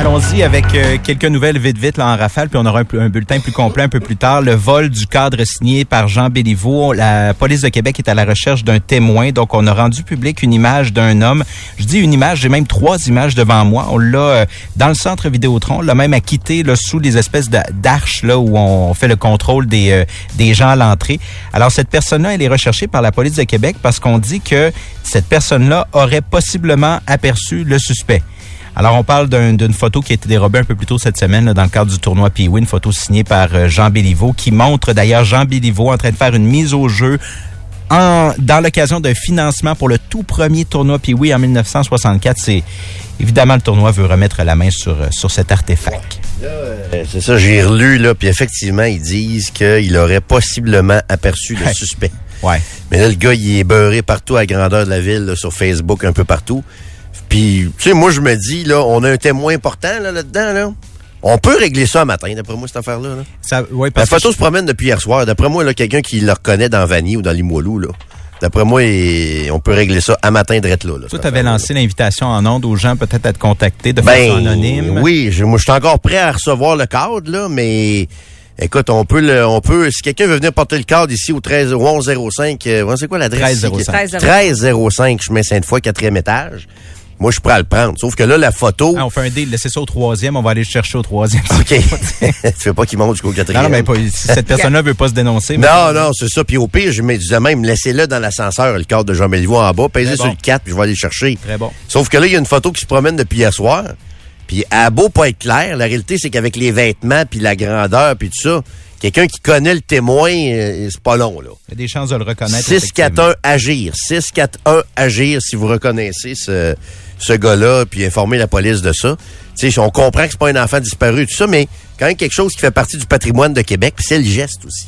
Allons-y avec euh, quelques nouvelles vite vite là en rafale, puis on aura un, bulletin plus complet un peu plus tard. Le vol du cadre signé par Jean Béliveau. La police de Québec est à la recherche d'un témoin, donc on a rendu public une image d'un homme. Je dis une image, j'ai même trois images devant moi. On l'a euh, dans le centre Vidéotron, on l'a même acquitté là, sous les espèces d'arches là où on fait le contrôle des euh, des gens à l'entrée. Alors cette personne-là, elle est recherchée par la police de Québec parce qu'on dit que cette personne-là aurait possiblement aperçu le suspect. Alors, on parle d'un- d'une photo qui a été dérobée un peu plus tôt cette semaine là, dans le cadre du tournoi Pee-Wee, une photo signée par euh, Jean Béliveau qui montre d'ailleurs Jean Béliveau en train de faire une mise au jeu en, dans l'occasion d'un financement pour le tout premier tournoi Pee-Wee en 1964. C'est évidemment le tournoi veut remettre la main sur, euh, sur cet artefact. Euh, C'est ça, j'ai relu, là, puis effectivement, ils disent qu'il aurait possiblement aperçu le suspect. Ouais. Mais là, le gars, il est beurré partout à la grandeur de la ville, là, sur Facebook, un peu partout. Puis, tu sais, moi, je me dis, là, on a un témoin important là, là-dedans, là. On peut régler ça un matin, d'après moi, cette affaire-là. là. Ça, ouais, La que photo se promène depuis hier soir. D'après moi, là, quelqu'un qui le reconnaît dans Vanille ou dans Limoilou, là. D'après moi, on peut régler ça à matin drette là. là, toi, tu avais lancé l'invitation en ondes aux gens peut-être à te contacter de Ben, façon anonyme. oui, je, moi, je suis encore prêt à recevoir le cadre, là, mais écoute, on peut le, on peut, si quelqu'un veut venir porter le cadre ici au 13, au 1105, euh, c'est quoi l'adresse? ici? 1305. 1305, chemin Sainte-Foy, quatrième étage. Moi, je suis prêt à le prendre. Sauf que là, la photo. Ah, on fait un deal, laissez ça au troisième, on va aller le chercher au troisième. <laughs> OK. <laughs> tu fais pas qu'il monte jusqu'au quatrième. Non, non, mais pas, si cette personne-là veut pas se dénoncer. mais- Non, non, c'est ça. Puis au pire, je me disais même, laissez-le dans l'ascenseur, le cadre de Jean Béliveau en bas, Très sur le 4, puis je vais aller le chercher. Très bon. Sauf que là, il y a une photo qui se promène depuis hier soir. Puis à beau pas être clair, la réalité, c'est qu'avec les vêtements, puis la grandeur, puis tout ça, quelqu'un qui connaît le témoin, euh, c'est pas long, là. Il y a des chances de le reconnaître. 641 Agir. 641 Agir, si vous reconnaissez ce, ce gars-là, puis informez la police de ça. Tu sais, on comprend que c'est pas un enfant disparu, tout ça, mais quand même quelque chose qui fait partie du patrimoine de Québec, c'est le geste aussi.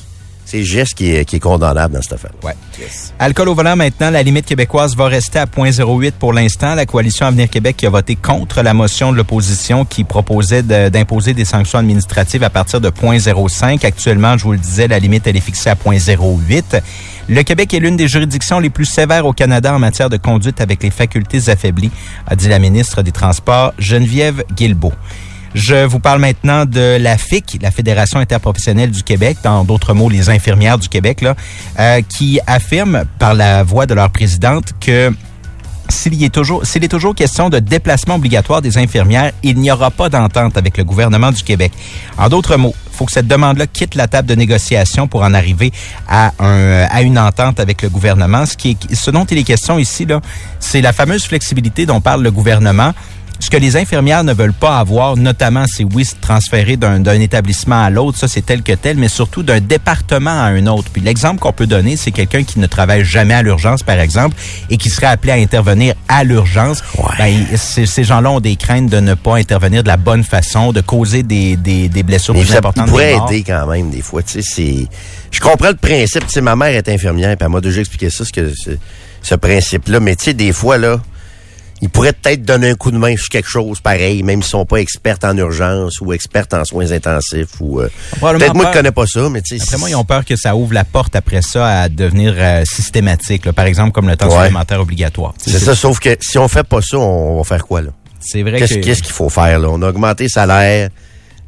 C'est geste qui est, qui est condamnable dans cette affaire. Ouais. Alcool au volant maintenant, la limite québécoise va rester à 0.08 pour l'instant. La coalition Avenir Québec qui a voté contre la motion de l'opposition qui proposait de- d'imposer des sanctions administratives à partir de 0.05. Actuellement, je vous le disais, la limite elle est fixée à 0.08. Le Québec est l'une des juridictions les plus sévères au Canada en matière de conduite avec les facultés affaiblies, a dit la ministre des Transports Geneviève Guilbeault. Je vous parle maintenant de la FIC, la Fédération interprofessionnelle du Québec, dans d'autres mots, les infirmières du Québec, là, euh, qui affirme par la voix de leur présidente que s'il est toujours, s'il est toujours question de déplacement obligatoire des infirmières, il n'y aura pas d'entente avec le gouvernement du Québec. En d'autres mots, faut que cette demande-là quitte la table de négociation pour en arriver à, un, à une entente avec le gouvernement. Ce, qui dont il est question ici, là, c'est la fameuse flexibilité dont parle le gouvernement. Ce que les infirmières ne veulent pas avoir, notamment, c'est oui, se transférer d'un d'un établissement à l'autre, ça c'est tel que tel, mais surtout d'un département à un autre. Puis l'exemple qu'on peut donner, c'est quelqu'un qui ne travaille jamais à l'urgence, par exemple, et qui serait appelé à intervenir à l'urgence. Ben, ces gens-là ont des craintes de ne pas intervenir de la bonne façon, de causer des, des, des blessures Mais plus ça importantes. pourrait des morts. aider quand même, des fois. Tu sais, c'est. Je comprends le principe. Tu sais, ma mère est infirmière, puis elle m'a déjà expliqué ça, ce, que, ce principe-là. Mais tu sais, des fois, là, ils pourraient peut-être donner un coup de main sur quelque chose pareil, même s'ils sont pas experts en urgence ou experts en soins intensifs. ou euh, Peut-être moi qui connais pas ça, mais tu sais. Après moi, ils ont peur que ça ouvre la porte après ça à devenir euh, systématique, là. par exemple comme le temps Ouais. supplémentaire obligatoire. C'est ça, sauf que si on fait pas ça, on va faire quoi, là? C'est vrai Qu'est-ce que... qu'est-ce qu'il faut faire, là? On a augmenté le salaire.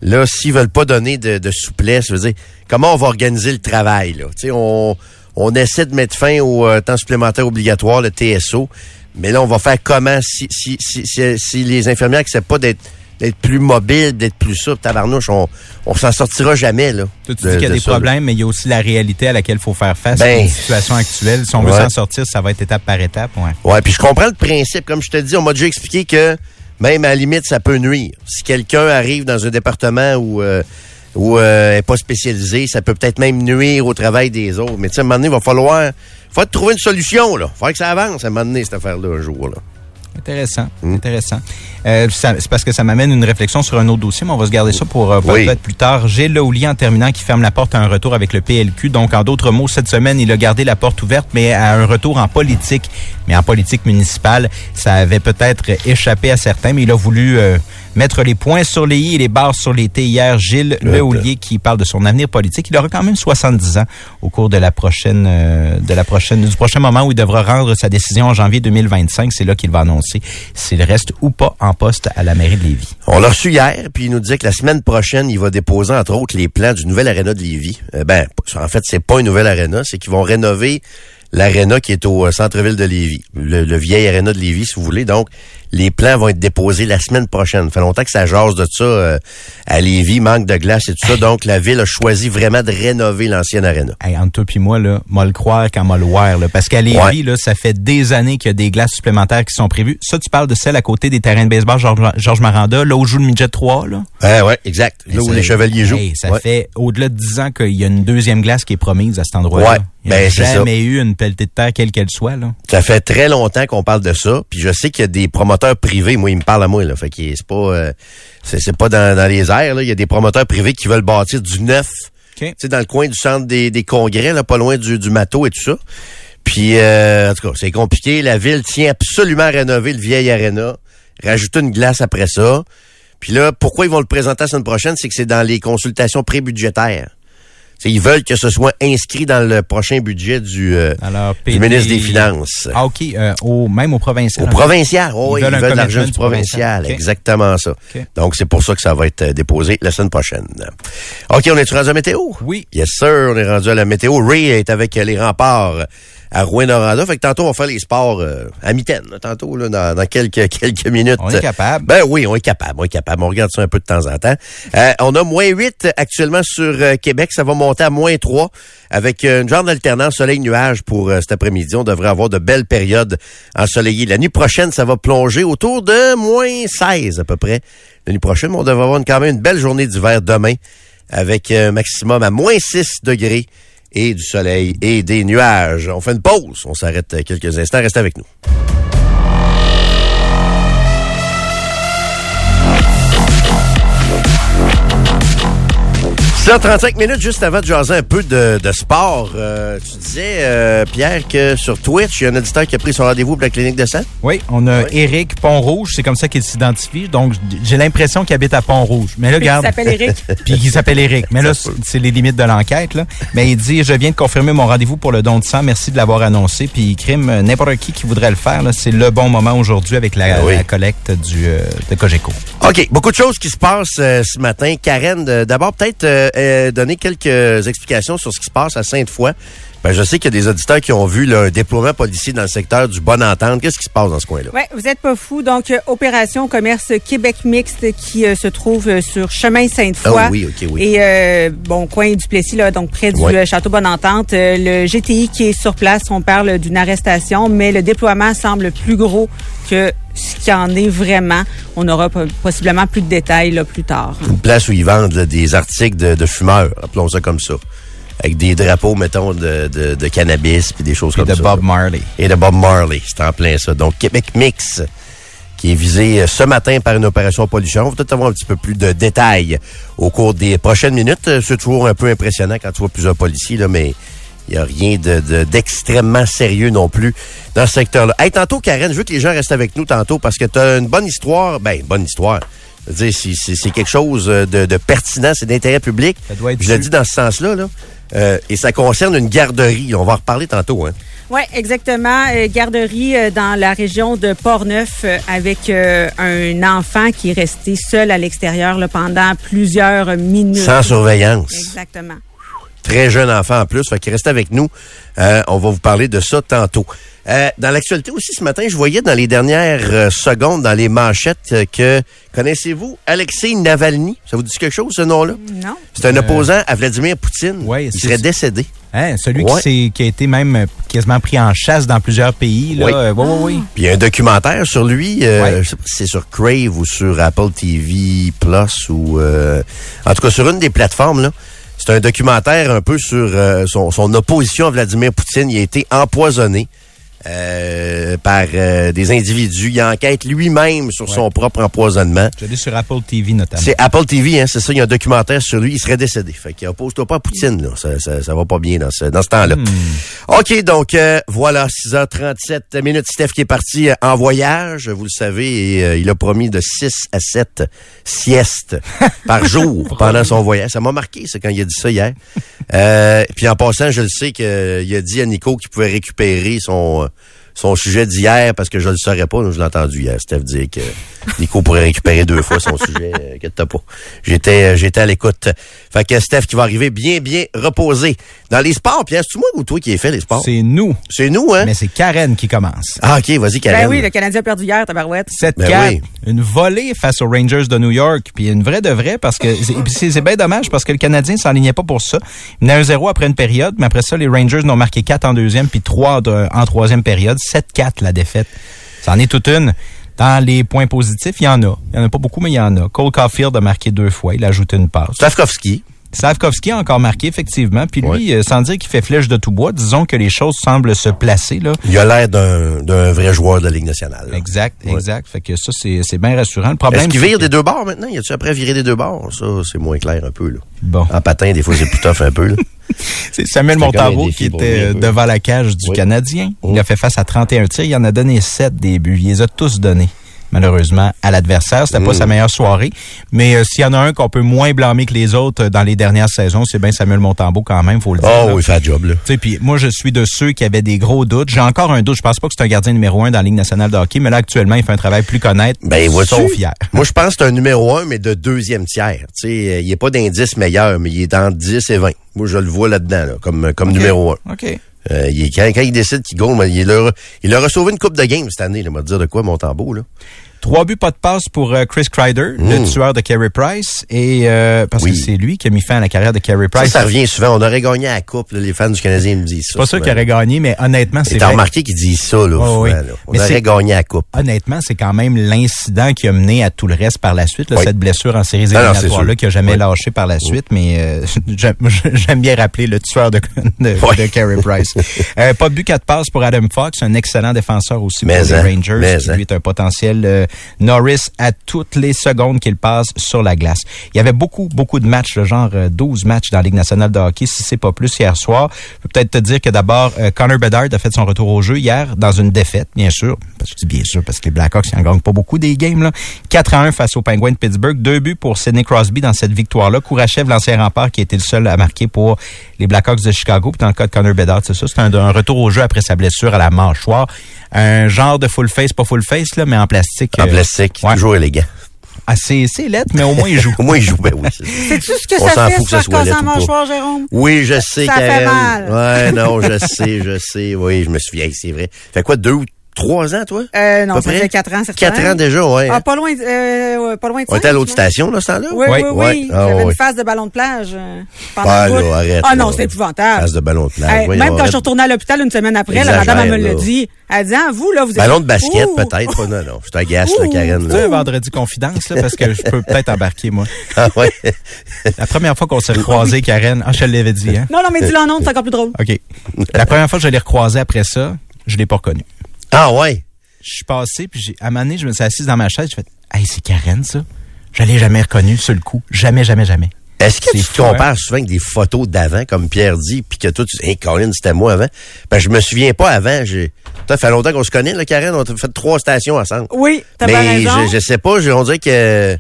Là, s'ils veulent pas donner de, de souplesse, je veux dire, comment on va organiser le travail, là? Tu sais, on, on essaie de mettre fin au euh, temps supplémentaire obligatoire, le TSO. Mais là, on va faire comment si, si, si, si, si les infirmières acceptent pas d'être d'être plus mobiles, d'être plus souple, tabarnouche, on, on s'en sortira jamais, là. Toi, tu de- dis qu'il y a de des ça, là. problèmes, mais il y a aussi la réalité à laquelle il faut faire face. Ben, la situation actuelle. Si on veut s'en sortir, ça va être étape par étape. Ouais. Ouais, puis je comprends le principe. Comme je te dis, on m'a déjà expliqué que même à la limite, ça peut nuire. Si quelqu'un arrive dans un département où euh, où euh, est pas spécialisé, ça peut peut-être même nuire au travail des autres. Mais tu sais, à un moment donné, il va falloir, faut trouver une solution là. Faut que ça avance à un moment donné cette affaire-là un jour là. Intéressant, Hmm? intéressant. Euh, c'est parce que ça m'amène une réflexion sur un autre dossier, mais on va se garder ça pour euh, Oui. peut-être plus tard. Gilles Laoulier, en terminant, qui ferme la porte à un retour avec le PLQ. Donc, en d'autres mots, cette semaine, il a gardé la porte ouverte, mais à un retour en politique. Mais en politique municipale, ça avait peut-être échappé à certains, mais il a voulu euh, mettre les points sur les i et les barres sur les t hier. Gilles Lehoulier qui parle de son avenir politique. Il aura quand même 70 ans au cours de la prochaine, euh, de la prochaine, du prochain moment où il devra rendre sa décision en janvier 2025. C'est là qu'il va annoncer s'il reste ou pas en poste à la mairie de Lévis. On l'a reçu hier, puis il nous disait que la semaine prochaine, il va déposer, entre autres, les plans du nouvel aréna de Lévis. Euh, ben, en fait, c'est pas une nouvelle aréna, c'est qu'ils vont rénover l'aréna qui est au euh, centre-ville de Lévis. Le, le vieil aréna de Lévis, si vous voulez. Donc, les plans vont être déposés la semaine prochaine. Ça fait longtemps que ça jase de ça euh, à Lévis, manque de glace et tout ça. Donc, la ville a choisi vraiment de rénover l'ancienne aréna. Hey, entre toi puis moi, là, moi le croire quand moi le voir, là, parce qu'à Lévis, Ouais. là, ça fait des années qu'il y a des glaces supplémentaires qui sont prévues. Ça, tu parles de celle à côté des terrains de baseball Georges Georges Maranda, là où joue le midget 3, là? Ouais, ouais, exact. Là où les chevaliers jouent. Ça Ouais. fait au-delà de 10 ans qu'il y a une deuxième glace qui est promise à cet endroit-là. Ouais, Il n'y a ben, ça. jamais eu une pelletée de terre, quelle qu'elle soit, là. Ça fait très longtemps qu'on parle de ça, puis je sais qu'il y a des promoteurs privés, moi ils me parlent à moi là, fait que c'est pas euh, c'est pas dans, dans les airs là, il y a des promoteurs privés qui veulent bâtir du neuf, tu sais dans le coin du centre des, des congrès là, pas loin du, du et tout ça. Puis euh, en tout cas, c'est compliqué, la ville tient absolument à rénover le vieil aréna, rajouter une glace après ça. Puis là, pourquoi ils vont le présenter la semaine prochaine, c'est que c'est dans les consultations pré-budgétaires. T'sais, ils veulent que ce soit inscrit dans le prochain budget du, euh, Alors, du ministre des Finances. Ah, OK. euh, au, même au provincial. Au provincial, oh, Ils ils veulent de l'argent du provincial. exactement ça. Donc, c'est pour ça que ça va être euh, déposé la semaine prochaine. OK, on est rendu à la météo? Oui. Yes, sir, on est rendu à la météo. Ray est avec euh, les remparts à Rouen-Noranda. Fait que tantôt, on va faire les sports euh, à mitaine, tantôt, là, dans, dans quelques, <laughs> quelques minutes. On est capable. Ben oui, on est capable, on est capable. On regarde ça un peu de temps en temps. Euh, on a moins 8 actuellement sur Québec. Ça va monter à moins 3 avec euh, une genre d'alternance soleil-nuage pour euh, cet après-midi. On devrait avoir de belles périodes ensoleillées. La nuit prochaine, ça va plonger autour de moins 16 à peu près. La nuit prochaine, on devrait avoir quand même une belle journée d'hiver demain avec un maximum à moins 6 degrés et du soleil et des nuages. On fait une pause. On s'arrête euh, quelques instants. Restez avec nous. 135 minutes juste avant de jaser un peu de, de sport. Euh, tu disais, euh, Pierre, que sur Twitch, il y a un auditeur qui a pris son rendez-vous pour la clinique de sang. Oui, on a Oui. Éric Pont-Rouge, c'est comme ça qu'il s'identifie. Donc, j'ai l'impression qu'il habite à Pont-Rouge. Mais là, Puis il regarde. s'appelle Éric. <laughs> Puis il s'appelle Éric. Mais là, c'est les limites de l'enquête, là. Mais il dit, je viens de confirmer mon rendez-vous pour le don de sang. Merci de l'avoir annoncé. Puis crime, euh, n'importe qui qui voudrait le faire, là, c'est le bon moment aujourd'hui avec la, oui. la collecte du, euh, de Cogeco. OK, beaucoup de choses qui se passent euh, ce matin. Karen, d'abord peut-être euh, euh, donner quelques explications sur ce qui se passe à Sainte-Foy. Ben, je sais qu'il y a des auditeurs qui ont vu là, un déploiement policier dans le secteur du Bon Entente. Qu'est-ce qui se passe dans ce coin-là? Ouais, vous êtes pas fou. Donc, euh, opération commerce Québec mixte qui euh, se trouve euh, sur chemin Sainte-Foy. Ah oui, ok, oui. Et euh, bon, coin du Plessis, là, donc près du Ouais. château Bonne-Entente. Euh, le GTI qui est sur place, on parle d'une arrestation, mais le déploiement semble plus gros que ce qu'il y en est vraiment. On aura po- possiblement plus de détails là, plus tard. Une place où ils vendent là, des articles de, de fumeurs, appelons ça comme ça. Avec des drapeaux, mettons, de, de, de cannabis puis des choses Puis comme de ça. Bob là. Marley. et de Bob Marley. C'est en plein ça. Donc, Québec Mix, qui est visé euh, ce matin par une opération pollution. On va peut-être avoir un petit peu plus de détails au cours des prochaines minutes. Euh, C'est toujours un peu impressionnant quand tu vois plusieurs policiers, là, mais il n'y a rien de- de- d'extrêmement sérieux non plus dans ce secteur-là. Hey, tantôt, Karen, je veux que les gens restent avec nous tantôt parce que tu as une bonne histoire. Ben, bonne histoire. C'est- quelque chose euh, de, de pertinent, c'est d'intérêt public. Ça doit être Je le dis dans ce sens-là, là. Euh, et ça concerne une garderie. On va en reparler tantôt, hein. Oui, exactement. Euh, garderie euh, dans la région de Portneuf euh, avec euh, un enfant qui est resté seul à l'extérieur pendant plusieurs minutes. Sans surveillance. Exactement. très jeune enfant en plus. Fait qu'il reste avec nous. Euh, on va vous parler de ça tantôt. Euh, dans l'actualité aussi ce matin, je voyais dans les dernières euh, secondes, dans les manchettes, euh, que connaissez-vous Alexei Navalny? Ça vous dit quelque chose, ce nom-là? Non. C'est un opposant à Vladimir Poutine. Ouais, Il serait décédé. Hein, celui Ouais. qui, s'est- qui a été même quasiment pris en chasse dans plusieurs pays. Là. Oui. Euh, oui, oui, oui. Puis il y a un documentaire sur lui. euh, Ouais. Je sais pas si c'est sur Crave ou sur Apple TV Plus ou euh, en tout cas sur une des plateformes là. C'est un documentaire un peu sur euh, son, son opposition à Vladimir Poutine. Il a été empoisonné euh, par euh, des individus. Il enquête lui-même sur son propre empoisonnement. Je l'ai sur Apple TV notamment. C'est Apple TV, hein, c'est ça. Il y a un documentaire sur lui. Il serait décédé. Fait qu'il oppose-toi pas à Poutine, là. Ça, ça, ça va pas bien dans ce, dans ce temps-là. OK, donc euh, voilà, 6h37 minutes. Steph qui est parti euh, en voyage, vous le savez, et euh, il a promis de 6 à 7 siestes <laughs> par jour pendant son voyage. Ça m'a marqué, c'est quand il a dit ça hier. Euh, puis en passant, je le sais qu'il a dit à Nico qu'il pouvait récupérer son... son sujet d'hier, parce que je ne le saurais pas, je l'ai entendu hier, Steph dire que Nico pourrait récupérer deux fois son sujet, euh, inquiète-toi pas. J'étais, euh, j'étais à l'écoute. Fait que Steph qui va arriver bien, bien reposé. Dans les sports, Pierre, c'est moi ou toi qui ai fait les sports? C'est nous. C'est nous, hein? Mais c'est Karen qui commence. Ah, ok, vas-y, Karen. Ben oui, le Canadien a perdu hier, tabarouette. 7-4, Ben oui. une volée face aux Rangers de New York, puis une vraie de vraie, parce que c'est- puis c'est c'est bien dommage, parce que le Canadien s'enlignait pas pour ça. Il menait un 0 après une période, mais après ça, les Rangers n'ont marqué 4 en deuxième, puis 3 de- en troisième période. 7-4 la défaite. Ça en est toute une. Dans les points positifs, il y en a. Il y en a pas beaucoup, mais il y en a. Cole Caulfield a marqué deux fois. Il a ajouté une passe. Stavkovski. Slavkovski a encore marqué, effectivement. Puis lui, euh, sans dire qu'il fait flèche de tout bois, disons que les choses semblent se placer, là. Il a l'air d'un, vrai joueur de la Ligue nationale. là. Exact, exact. Fait que ça, c'est bien rassurant. Le problème, Est-ce qu'il vire que- des deux bords maintenant? Y a-tu après viré des deux bords? Ça, c'est moins clair un peu, là. Bon. En patin, des fois, c'est plus tough un peu, là. <laughs> <laughs> C'est Samuel défi qui était devant la cage du Oui. Canadien. Il a fait face à 31 tirs. Il en a donné 7 des buts. Il les a tous donnés, malheureusement, à l'adversaire. C'était pas sa meilleure soirée. Mais euh, s'il y en a un qu'on peut moins blâmer que les autres euh, dans les dernières saisons, c'est bien Samuel Montembeau quand même, faut le dire. Oh, là. oui, il fait job, là. Tu sais, puis moi, je suis de ceux qui avaient des gros doutes. J'ai encore un doute. Je pense pas que c'est un gardien numéro un dans la Ligue nationale de hockey, mais là, actuellement, il fait un travail plus connaître. Ben? Sauf hier. Moi, je pense que c'est un numéro un, mais de deuxième tiers. Tu sais, euh, il est pas d'indice meilleur, mais il est entre 10 et 20. Moi, je le vois là-dedans, là, comme, comme numéro un. OK. Euh, il quand, quand il décide qu'il gagne, ben, il leur, il leur a sauvé une coupe de game cette année, là, va dire de quoi, mon tambour, là. Trois buts, pas de passe pour euh, Chris Kreider, le tueur de Carey Price. Et euh, parce. Oui. que c'est lui qui a mis fin à la carrière de Carey Price. ça revient souvent. On aurait gagné à la coupe, là, les fans du Canadien me disent ça. C'est pas sûr qu'il aurait gagné, mais honnêtement, c'est T'as remarqué qu'ils disent ça, là, Oh, oui. là. On Mais aurait c'est- gagné à la coupe. Honnêtement, c'est quand même l'incident qui a mené à tout le reste par la suite, là, Oui. cette blessure en séries c'est éliminatoires-là sûr. qui a jamais lâché par la suite, mais euh, <laughs> <laughs> j'aime bien rappeler le tueur de, de, Carey <laughs> Price. Euh, pas de but, quatre passes pour Adam Fox, un excellent défenseur aussi Mais pour hein, les Rangers. mais qui, hein. lui est un potentiel euh, Norris à toutes les secondes qu'il passe sur la glace. Il y avait beaucoup, beaucoup de matchs, genre euh, 12 matchs dans la Ligue nationale de hockey, si c'est pas plus hier soir. Je peux peut-être te dire que d'abord, euh, Connor Bedard a fait son retour au jeu hier dans une défaite, bien sûr. Parce que je dis bien sûr, parce que les Blackhawks, ils en gagnent pas beaucoup des games, là. 4 à 1 face aux Penguins de Pittsburgh. Deux buts pour Sidney Crosby dans cette victoire-là. Kourachev, l'ancien rempart, qui été le seul à marquer pour les Blackhawks de Chicago. Puis dans le cas de Connor Bedard, c'est ça. C'est un, un retour au jeu après sa blessure à la mâchoire. Un genre de full face, pas full face, là, mais en plastique. En euh, plastique, ouais. toujours élégant. Ah, c'est c'est lettre, mais au moins il joue. <laughs> Au moins, il joue, ben oui. c'est- Sais-tu ce que On ça s'en fait fout que ça soit lettre la ou pas. mâchoire, Jérôme? Oui, je sais, Ça fait Karen. mal. Ouais, non, je <laughs> sais, je sais. Oui, je me souviens, c'est vrai. Fait quoi, deux ou trois ans, toi? Euh, non, ça près? fait quatre ans, certain. Quatre ans déjà, ouais. Ah, pas loin, euh, pas loin de On était à l'autre station, là, ce temps-là? Oui, oui, Ouais. oui. Ah, J'avais une phase de ballon de plage euh, pendant Ah, là, arrête. Ah non, c'est épouvantable. Phase de ballon de plage. Même quand je suis retournée à l'hôpital une semaine après, la madame elle me l'a dit. Elle dit, ah, vous, là, vous êtes... Ballon de basket, peut-être. Non, non. Je t'agace, là. Karen. Tu sais, Là. vendredi confidence, là, parce que je peux peut-être embarquer, moi. <laughs> Ah, ouais. La première fois qu'on s'est recroisés, Karen, ah, je te l'avais dit, hein? Non, non, mais dis-le en c'est encore plus drôle. OK. La première fois que je l'ai recroisé après ça, je l'ai pas reconnu. Ah, ouais. Je suis passé, puis j'ai, à un moment donné, je me suis assise dans ma chaise, j'ai fait, hey, c'est Karen, ça? Je l'ai jamais reconnu sur le coup. Jamais, jamais, jamais. Est-ce que C'est tu te hein? compares souvent avec des photos d'avant, comme Pierre dit, puis que toi, tu dis, hey, Colin, c'était moi avant? Ben, je me souviens pas avant. J'ai, ça fait longtemps qu'on se connaît, là, Karen. On a fait trois stations ensemble. Oui, t'as bien Mais raison. je, je sais pas, je, on dirait que,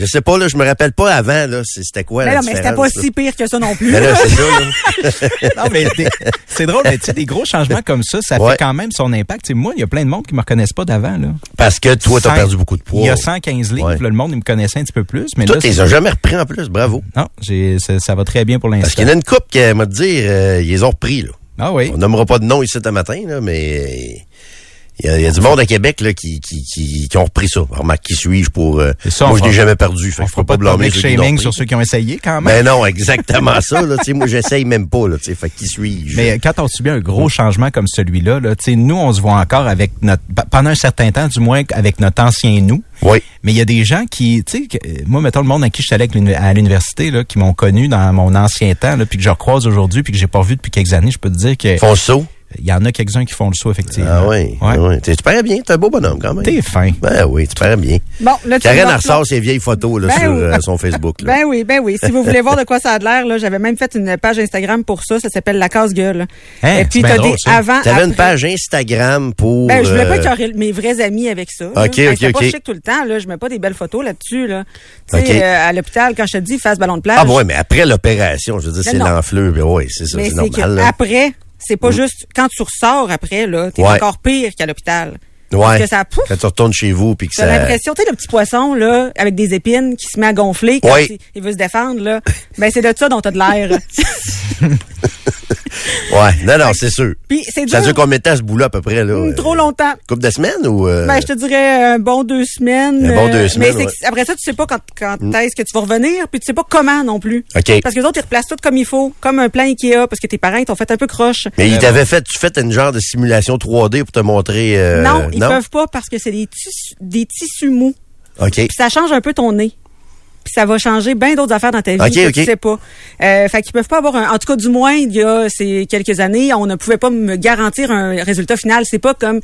je sais pas, là, je me rappelle pas avant, là, c'était quoi, mais la non, mais c'était pas là? si pire que ça non plus. Mais là, c'est ça, là. <laughs> Non, mais c'est drôle, mais tu sais, des gros changements comme ça, ça Ouais. fait quand même son impact. Tu sais, moi, il y a plein de monde qui me reconnaissent pas d'avant, là. Parce que toi, t'as perdu beaucoup de poids. Il y a 115 livres, Ouais. là, le monde, il me connaissait un petit peu plus, mais Toi, là, tu les as jamais repris en plus, bravo. non, j'ai, ça, ça va très bien pour Parce l'instant. qu'il y en a une coupe qui m'a dit dire, euh, ils les ont repris, là. Ah oui. On nommera pas de nom ici ce matin, là, mais il y, a, y a du monde à Québec là, qui, qui, qui, qui ont repris ça. Remarque, qui suis-je pour... euh, ça, moi, je fera- jamais perdu. Fait On je fera pas de blâmer public shaming sur ceux qui ont essayé quand même. Ben non, exactement ça. Là, moi, j'essaye même pas. Là, fait qui suis-je? Mais quand on subit un gros changement comme celui-là, là, nous, on se voit encore avec notre, pendant un certain temps, du moins avec notre ancien nous. Oui. Mais il y a des gens qui, tu sais, que- euh, moi, mettons le monde à qui je suis allé à l'université, là, qui m'ont connu dans mon ancien temps, là, puis que je recroise aujourd'hui, puis que j'ai pas vu depuis quelques années, je peux te dire que saut. Il y en a quelques-uns qui font le saut, effectivement. Ah oui. Ouais. ouais. Tu tu parais bien. T'es un beau bonhomme quand même. T'es fin. Ben oui, tu parais bien. Bon, là, tu Karen ressort ses vieilles photos là, Ben sur oui. euh, son Facebook. Là. Ben oui, ben oui. Si vous voulez voir de quoi ça a de l'air, là, j'avais même fait une page Instagram pour ça. Ça s'appelle La Casse-Gueule. Hein, Et puis, t'as drôle, des ça. avant, T'avais une après. page Instagram pour... Ben, je voulais pas euh, écœurer mes vrais amis avec ça. là. Ok, Ben, ok, pas ok. chic tout le temps, là. Je mets pas des belles photos là-dessus, là. Tu sais, Ok. euh, à l'hôpital, quand je te dis face ballon de plage. Ah ouais, mais après l'opération, je veux dire, Ben c'est non. l'enflure. Ben oui, c'est ça, mais c'est normal. là. C'est pas juste quand tu ressors après, là, t'es Ouais. encore pire qu'à l'hôpital. Ouais. Parce que ça pouf, Quand tu retournes chez vous puis que T'as ça... l'impression, tu sais, le petit poisson, là, avec des épines qui se met à gonfler quand Oui. il, il veut se défendre, là. Ben, c'est de ça dont t'as de l'air. <laughs> <laughs> Ouais, non, non, c'est sûr. Puis c'est Ça dur. dure combien de temps ce bout-là à peu près? là? Hum, Trop Euh, longtemps. Couple de semaines ou... euh, Ben, je te dirais un bon deux semaines. Un bon euh, deux semaines, Mais c'est ouais. que- après ça, tu sais pas quand, quand est-ce que tu vas revenir, puis tu sais pas comment non plus. OK. Parce que les autres, ils replacent tout comme il faut, comme un plan Ikea, parce que tes parents, ils t'ont fait un peu croche. Mais il t'avait fait, tu fais une genre de simulation 3D pour te montrer... euh, non, ils peuvent pas parce que c'est des tissus, des tissus mous. OK. Puis ça change un peu ton nez. Puis ça va changer bien d'autres affaires dans ta vie Ok, que tu sais pas. Euh, fait qu'ils peuvent pas avoir un. En tout cas, du moins, il y a ces quelques années, on ne pouvait pas me garantir un résultat final. C'est pas comme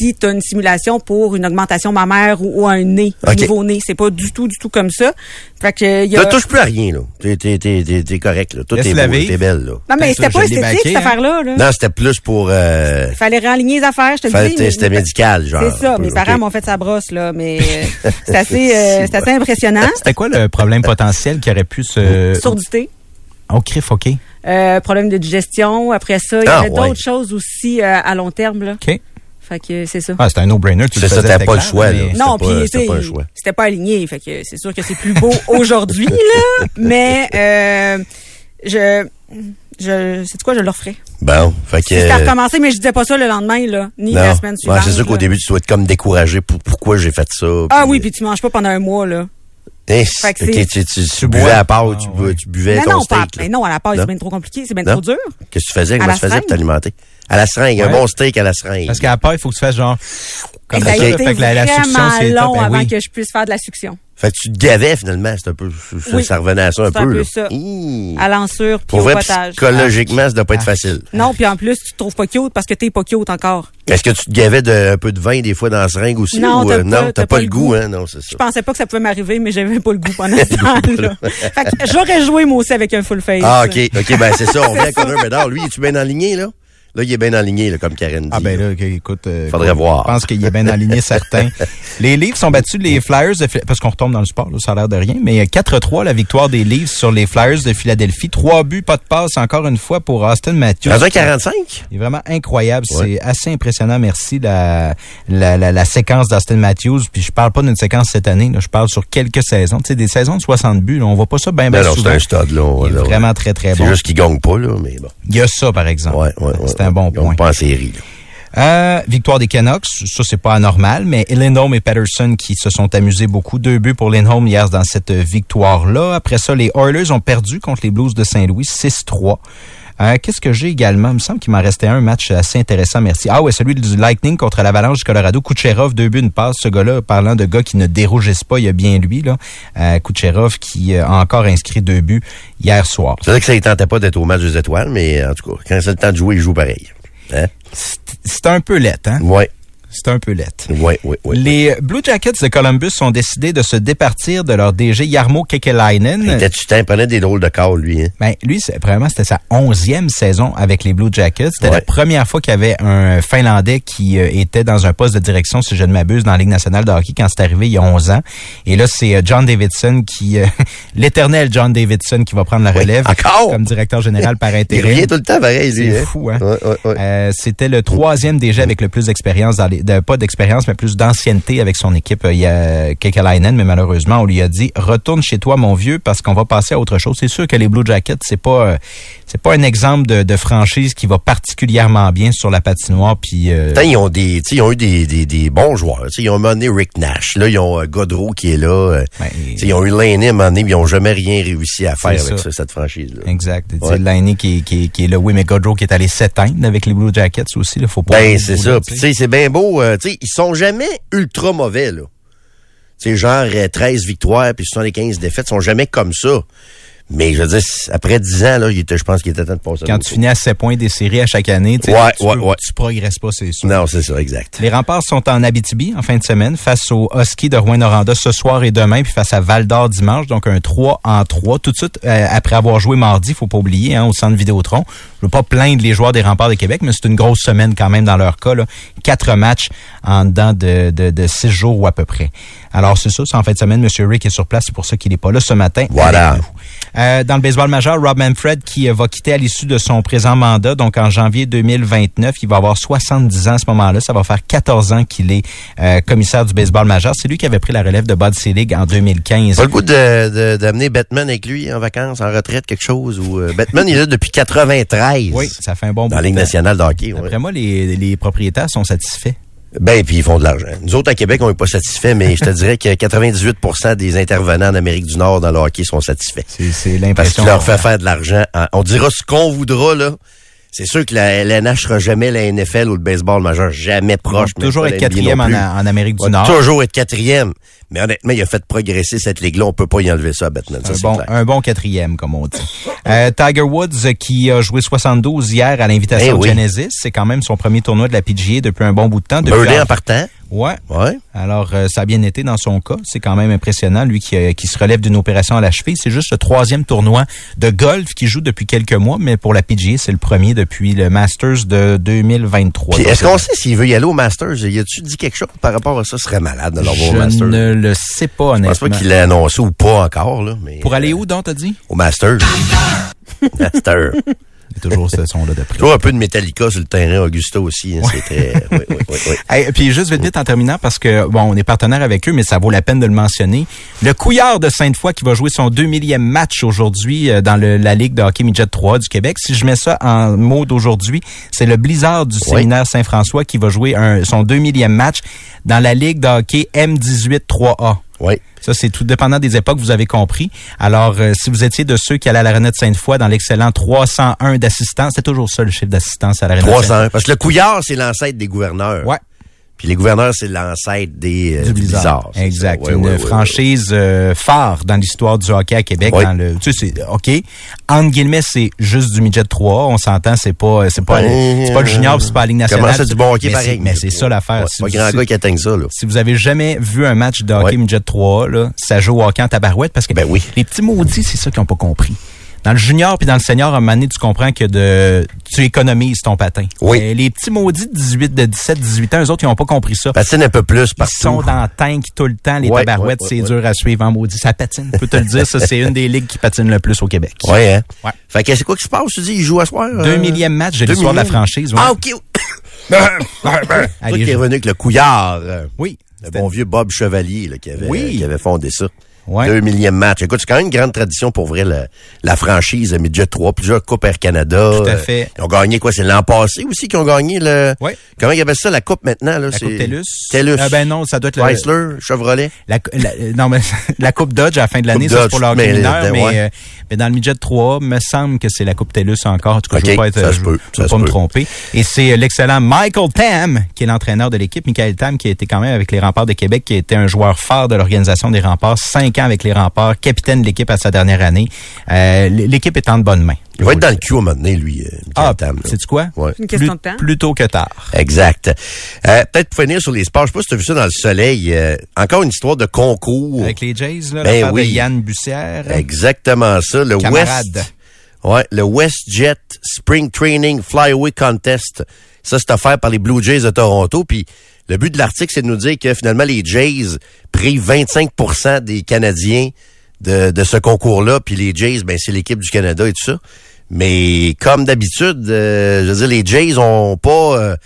si tu as une simulation pour une augmentation mammaire ou, ou un nez, un Ok. nouveau nez. C'est pas du tout, du tout comme ça. Fait que il y a. Tu touches plus à rien, là. T'es, t'es, t'es, t'es, t'es correct, là. Tout Laisse est beau, t'es belle, là. Non, mais c'était pas esthétique, baqué, cette hein. affaire-là. Là. Non, c'était plus pour... Euh, Il fallait réaligner les affaires, je te le fallait- dis. mais- c'était médical, genre. C'est ça. peu, Mes parents m'ont fait sa brosse, là, mais euh, <laughs> c'est assez, euh, c'est assez impressionnant. C'était quoi le problème potentiel qui aurait pu se... Surdité. Oh, crif, OK. Euh, problème de digestion. Après ça, il y Ah, avait ouais. d'autres choses aussi euh, à long terme. Là. OK. Fait que c'est ça. Ah, c'était un no-brainer. tu C'est ça, c'était pas le choix, là. non, pas- puis c'était pas c'était pas aligné. Fait que c'est sûr que c'est plus beau <laughs> aujourd'hui, là. Mais euh, je, je, c'est quoi, je le referais. Bon, fait que... C'était à recommencer, mais je disais pas ça le lendemain, là, ni non. la semaine Ouais, suivante. c'est sûr qu'au début, tu dois être comme découragé pour pourquoi j'ai fait ça. Ah oui, puis tu manges pas pendant un mois, là. Hein, Fait que ok, c'est- tu, tu, tu buvais à part, Ah, tu, ouais. tu buvais Mais ton non, pas, steak. là. mais non, à la part, c'est bien trop compliqué, c'est bien trop dur. Qu'est-ce que tu faisais? À Comment la tu faisais pour t'alimenter? À la seringue, un bon steak à la seringue. Parce qu'à part, il faut que tu fasses genre... Comme Et ça, ça a là, été fait que la, la vraiment c'est top. long Ben avant oui. que je puisse faire de la succion. Fait que tu te gavais finalement, c'est un peu, ça, Oui. ça revenait à ça un C'est un peu. peu là. ça. À l'ensure, puis Pour au vrai, potage. psychologiquement, ça doit pas être Ah. facile. Non, puis en plus, tu te trouves pas cute parce que t'es pas cute encore. Est-ce que tu te gavais de, un peu de vin des fois dans la seringue aussi? Non, t'as euh, pas- t'as pas, le goût, hein? Non, c'est ça. Je pensais pas que ça pouvait m'arriver, mais j'avais pas le goût pendant ce <laughs> temps-là. fait que j'aurais joué, moi aussi, avec un full face. Ah, OK. OK, ben c'est ça. On <laughs> vient à Connor Bedard. Lui, es-tu bien enligné, là? Là, il est bien enligné, là, comme Karen dit. Ah ben là, écoute, euh, Faudrait je voir. pense qu'il est bien <laughs> aligné certain. Les Leafs sont battus les Flyers de parce qu'on retombe dans le sport, là, ça a l'air de rien, mais 4-3 la victoire des Leafs sur les Flyers de Philadelphie. Trois buts, pas de passe encore une fois pour Austin Matthews. Dans un 45? Il est vraiment incroyable. Ouais. C'est assez impressionnant. Merci la, la, la, la séquence d'Austin Matthews. Puis je parle pas d'une séquence cette année. Là, je parle sur quelques saisons. Tu sais, des saisons de 60 buts. Là, on voit pas ça bien, Ben non, c'est un stade, là. Il est là, vraiment très, très C'est bon. juste qu'il gagne pas, là, mais bon. Il y a ça, par exemple. Ouais, ouais, ouais. C'est un bon Ils point. pas en série, là. Euh, victoire des Canucks, ça c'est pas anormal, mais Lindholm et Patterson qui se sont amusés beaucoup. Deux buts pour Lindholm hier dans cette victoire-là. Après ça, les Oilers ont perdu contre les Blues de Saint-Louis 6-3. Euh, Qu'est-ce que j'ai également? Il me semble qu'il m'en restait un match assez intéressant, merci. Ah ouais, celui du Lightning contre l'Avalanche du Colorado. Kucherov, deux buts, une passe. Ce gars-là, parlant de gars qui ne dérougissent pas, il y a bien lui, là. Euh, Kucherov qui a encore inscrit deux buts hier soir. C'est vrai que ça ne tentait pas d'être au match des étoiles, mais en tout cas, quand c'est le temps de jouer, il joue pareil. Hein? C'est un peu lettre, hein? Ouais, C'est un peu lettre. ouais, ouais, ouais. Les Blue Jackets de Columbus ont décidé de se départir de leur DG Yarmo Kekelainen. Il prenait des drôles de calls, lui, hein? Ben, lui, c'est, vraiment, c'était sa onzième saison avec les Blue Jackets. C'était Ouais. la première fois qu'il y avait un Finlandais qui euh, était dans un poste de direction, si je ne m'abuse, dans la Ligue nationale de hockey quand c'est arrivé il y a 11 ans. Et là, c'est euh, John Davidson qui, euh, <laughs> l'éternel John Davidson qui va prendre la relève encore? comme directeur général par Il intérim. revient tout le temps pareil, lui. C'est hein? fou, hein? Ouais, ouais, ouais. C'était le troisième DG avec le plus d'expérience, dans les, de, pas d'expérience, mais plus d'ancienneté avec son équipe. euh, Il y a Kekalainen, mais malheureusement, on lui a dit retourne chez toi, mon vieux, parce qu'on va passer à autre chose. C'est sûr que les Blue Jackets, c'est pas, euh, c'est pas un exemple de, de franchise qui va particulièrement bien sur la patinoire. Puis euh, ils ont des, ils ont eu des, des, des bons joueurs. Ils ont mené Rick Nash. Là, ils ont euh, Godreau qui est là. Ben, ils ont eu Laney à un moment donné, mais ils ont jamais rien réussi à faire avec ça. cette franchise-là. Exact. Ouais. Qui, qui, qui est là. Oui, mais Godreau qui est allé s'éteindre avec les Blue Jackets aussi. Il faut pas. Ben, c'est ça. là, c'est bien beau. Euh, tu sais, ils sont jamais ultra mauvais, là. Genre euh, 13 victoires puis 75 défaites, ils sont jamais comme ça. Mais je veux dire, après 10 ans, là, il était, je pense qu'il était temps de passer. Quand tu finis à 7 points des séries à chaque année, tu Ouais, tu, ouais, tu progresses pas, c'est sûr. Non, c'est ça, exact. Les remparts sont en Abitibi en fin de semaine face aux Huskies de Rouen-Noranda ce soir et demain, puis face à Val-d'Or dimanche, donc un 3 en 3. Tout de suite, euh, après avoir joué mardi, faut pas oublier, hein, au centre Vidéotron. Je veux pas plaindre les joueurs des remparts de Québec, mais c'est une grosse semaine quand même dans leur cas. Là. Quatre matchs en dedans de, de, de six jours ou à peu près. Alors c'est ça, c'est en fin de semaine. Monsieur Rick est sur place, c'est pour ça qu'il est pas là ce matin. Voilà. avec nous. Euh, dans le baseball majeur, Rob Manfred qui euh, va quitter à l'issue de son présent mandat, donc en janvier 2029, il va avoir 70 ans à ce moment-là. Ça va faire 14 ans qu'il est euh, commissaire du baseball majeur. C'est lui qui avait pris la relève de Bud Selig en 2015. Pas le goût de, de- d'amener Batman avec lui en vacances, en retraite, quelque chose. Ou euh, Batman, il est là depuis 93. Oui, ça fait un bon Dans la Ligue nationale de hockey. ouais. Après moi, les, les propriétaires sont satisfaits. Ben, puis ils font de l'argent. Nous autres, à Québec, on n'est pas satisfaits, mais je te dirais que 98% des intervenants en Amérique du Nord dans le hockey sont satisfaits. C'est, Parce l'impression. qu'il leur fait faire de l'argent. en- On dira ce qu'on voudra, là. C'est sûr que la LNH sera jamais la NFL ou le baseball majeur, jamais proche. Toujours être quatrième en, Amérique du Nord. toujours être quatrième. Mais honnêtement, il a fait progresser cette ligue-là. On peut pas y enlever ça à Batman. Ça, un c'est bon, clair. un bon quatrième, comme on dit. Euh, Tiger Woods, qui a joué 72 hier à l'invitation Eh de oui. Genesis, c'est quand même son premier tournoi de la PGA depuis un bon bout de temps. Birdie en- en partant. Ouais. Ouais. Alors, euh, ça a bien été dans son cas. C'est quand même impressionnant, lui qui, euh, qui se relève d'une opération à la cheville. C'est juste le troisième tournoi de golf qu'il joue depuis quelques mois, mais pour la PGA, c'est le premier depuis le Masters de 2023. Puis Donc, est-ce qu'on sait s'il veut y aller au Masters? Y a-tu dit quelque chose par rapport à ça? Ce serait malade de l'avoir au Masters. ne le sais pas, Je honnêtement. pense pas qu'il l'a annoncé ou pas encore, là. Mais, Pour aller euh, où, donc, t'as dit? Au Masters. Master. Toujours ce son-là de prix. Toujours un peu de Metallica sur le terrain, Augusta aussi. hein, C'est très... Oui, oui, oui, oui. Hey, puis juste vite vite en terminant parce que bon on est partenaire avec eux mais ça vaut la peine de le mentionner. Le Couillard de Sainte-Foy qui va jouer son 2000e match aujourd'hui euh, dans le- la Ligue de hockey midget 3 du Québec. Si je mets ça en mots d'aujourd'hui, c'est le Blizzard du séminaire Saint-François qui va jouer un, son 2000e match dans la Ligue de hockey M18 3A. Oui. Ça, c'est tout dépendant des époques, vous avez compris. Alors, euh, si vous étiez de ceux qui allaient à l'Arena de Sainte-Foy dans l'excellent 301 d'assistance, c'est toujours ça le chiffre d'assistance à l'Arena de Sainte-Foy. 300. Parce que le Couillard, c'est l'ancêtre des gouverneurs. Ouais. Puis les gouverneurs, c'est l'ancêtre des euh, du Blizzard. c'est ça. Exact. Ouais, Une ouais, franchise euh, phare dans l'histoire du hockey à Québec. Dans le, tu sais, c'est OK. Entre guillemets, c'est juste du midget 3. On s'entend, c'est pas, c'est pas, c'est pas le junior, c'est pas la Ligue nationale. Comment c'est du bon hockey mais pareil? c'est- Mais c'est ça l'affaire. Si pas vous- grand gars qui atteigne ça, là. si vous avez jamais vu un match de hockey midget 3, là, ça joue au hockey en tabarouette parce que Ben oui. les petits maudits, c'est ça qu'ils ont pas compris. Dans le junior puis dans le senior, à un moment donné, tu comprends que de, tu économises ton patin. Oui. Les petits maudits de 18, de 17, 18 ans, eux autres, ils ont pas compris ça. Patine un peu plus Ils partout. sont dans le tank tout le temps, les Ouais, tabarouettes, ouais, c'est dur à suivre en maudit. Ça patine, je peux te le dire, ça c'est une des ligues qui patine le plus au Québec. Ouais, hein? Ouais. Fait que c'est quoi qui se passe, tu dis? Il joue à soir? euh? Deux millième match de l'histoire de la franchise. ouais. Ah, OK. <coughs> Toi Allez, qui est revenu avec le couillard. euh, Oui. Le bon vieux Bob Chevalier là, qui, avait, Oui. qui avait fondé ça. Ouais. Deux millième match. Écoute, c'est quand même une grande tradition pour vrai, la, la franchise Midget 3, plusieurs Coupes Air Canada. Tout à Euh, fait. Ils ont gagné quoi? C'est l'an passé aussi qu'ils ont gagné le... Ouais. Comment ils appellent ça, la Coupe maintenant? Là, La Coupe TELUS. TELUS. Ah ben non, ça doit être le- Chrysler, Chevrolet. La, la- non, mais <laughs> la Coupe Dodge à la fin de l'année, ça c'est pour le Dodge, hockey mais- mineur, ben, mais, ouais. euh, mais dans le midget 3, me semble que c'est la Coupe TELUS encore. En tout cas, je Ok, veux pas être, ça je, se peut, je veux pas me peut. tromper. Et c'est euh, l'excellent Michael Tam, qui est l'entraîneur de l'équipe. Michael Tam, qui a été quand même avec les Remparts de Québec, qui a été un joueur phare de l'organisation des Remparts, cinq ans avec les Remparts, capitaine de l'équipe à sa dernière année. Euh, l'équipe est en de bonnes mains. Il va être dans le cul au moment donné, lui, euh, Ah, c'est quoi? Ouais. Une question Plus- de temps. Plus tôt que tard. Exact. Euh, Peut-être pour finir sur les sports, je sais pas si tu as vu ça dans le soleil. euh, encore une histoire de concours. Avec les Jays, là, Ben oui. de Yann Bussière. Exactement ça. Le Camarade. West. Ouais, le WestJet Spring Training Flyaway Contest. Ça, c'est offert par les Blue Jays de Toronto. Puis le but de l'article, c'est de nous dire que finalement, les Jays privent 25% des Canadiens de, ce concours-là. Puis les Jays, ben, c'est l'équipe du Canada et tout ça. Mais comme d'habitude, euh, je veux dire, les Jays ont pas... euh,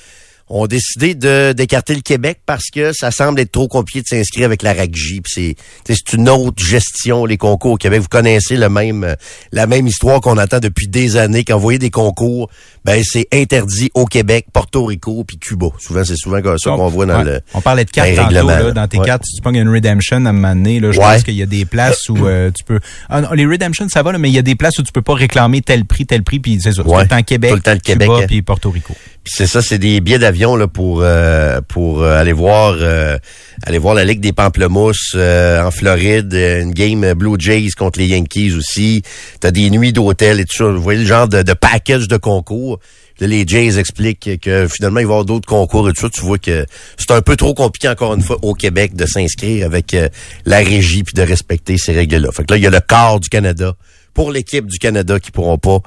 ont décidé de d'écarter le Québec parce que ça semble être trop compliqué de s'inscrire avec la RACJ. C'est une autre gestion les concours au Québec. Vous connaissez le même euh, la même histoire qu'on attend depuis des années. Quand vous voyez des concours, ben c'est interdit au Québec, Porto Rico puis Cuba. Souvent c'est souvent comme ça qu'on voit dans Ouais. le On parlait de cartes tantôt, là, dans tes Ouais. cartes. Si tu pognes une redemption à un moment donné, là, je Ouais. pense qu'il y a des places où euh, tu peux... Ah non, les redemptions, ça va, là, mais il y a des places où tu peux pas réclamer tel prix, tel prix, puis c'est ça. Tout le temps Québec, Tout le temps le Cuba, Québec, hein. puis Porto Rico. Puis c'est ça, c'est des billets d'avion là pour euh, pour euh, aller voir euh, aller voir la Ligue des Pamplemousses euh, en Floride, une game Blue Jays contre les Yankees aussi. T'as des nuits d'hôtel et tout ça. Vous voyez le genre de, package de concours? Là, les Jays expliquent que finalement, il va y avoir d'autres concours et tout ça. Tu vois que c'est un peu trop compliqué, encore une fois, au Québec de s'inscrire avec la régie puis de respecter ces règles-là. Fait que là, il y a le quart du Canada pour l'équipe du Canada qui pourront pas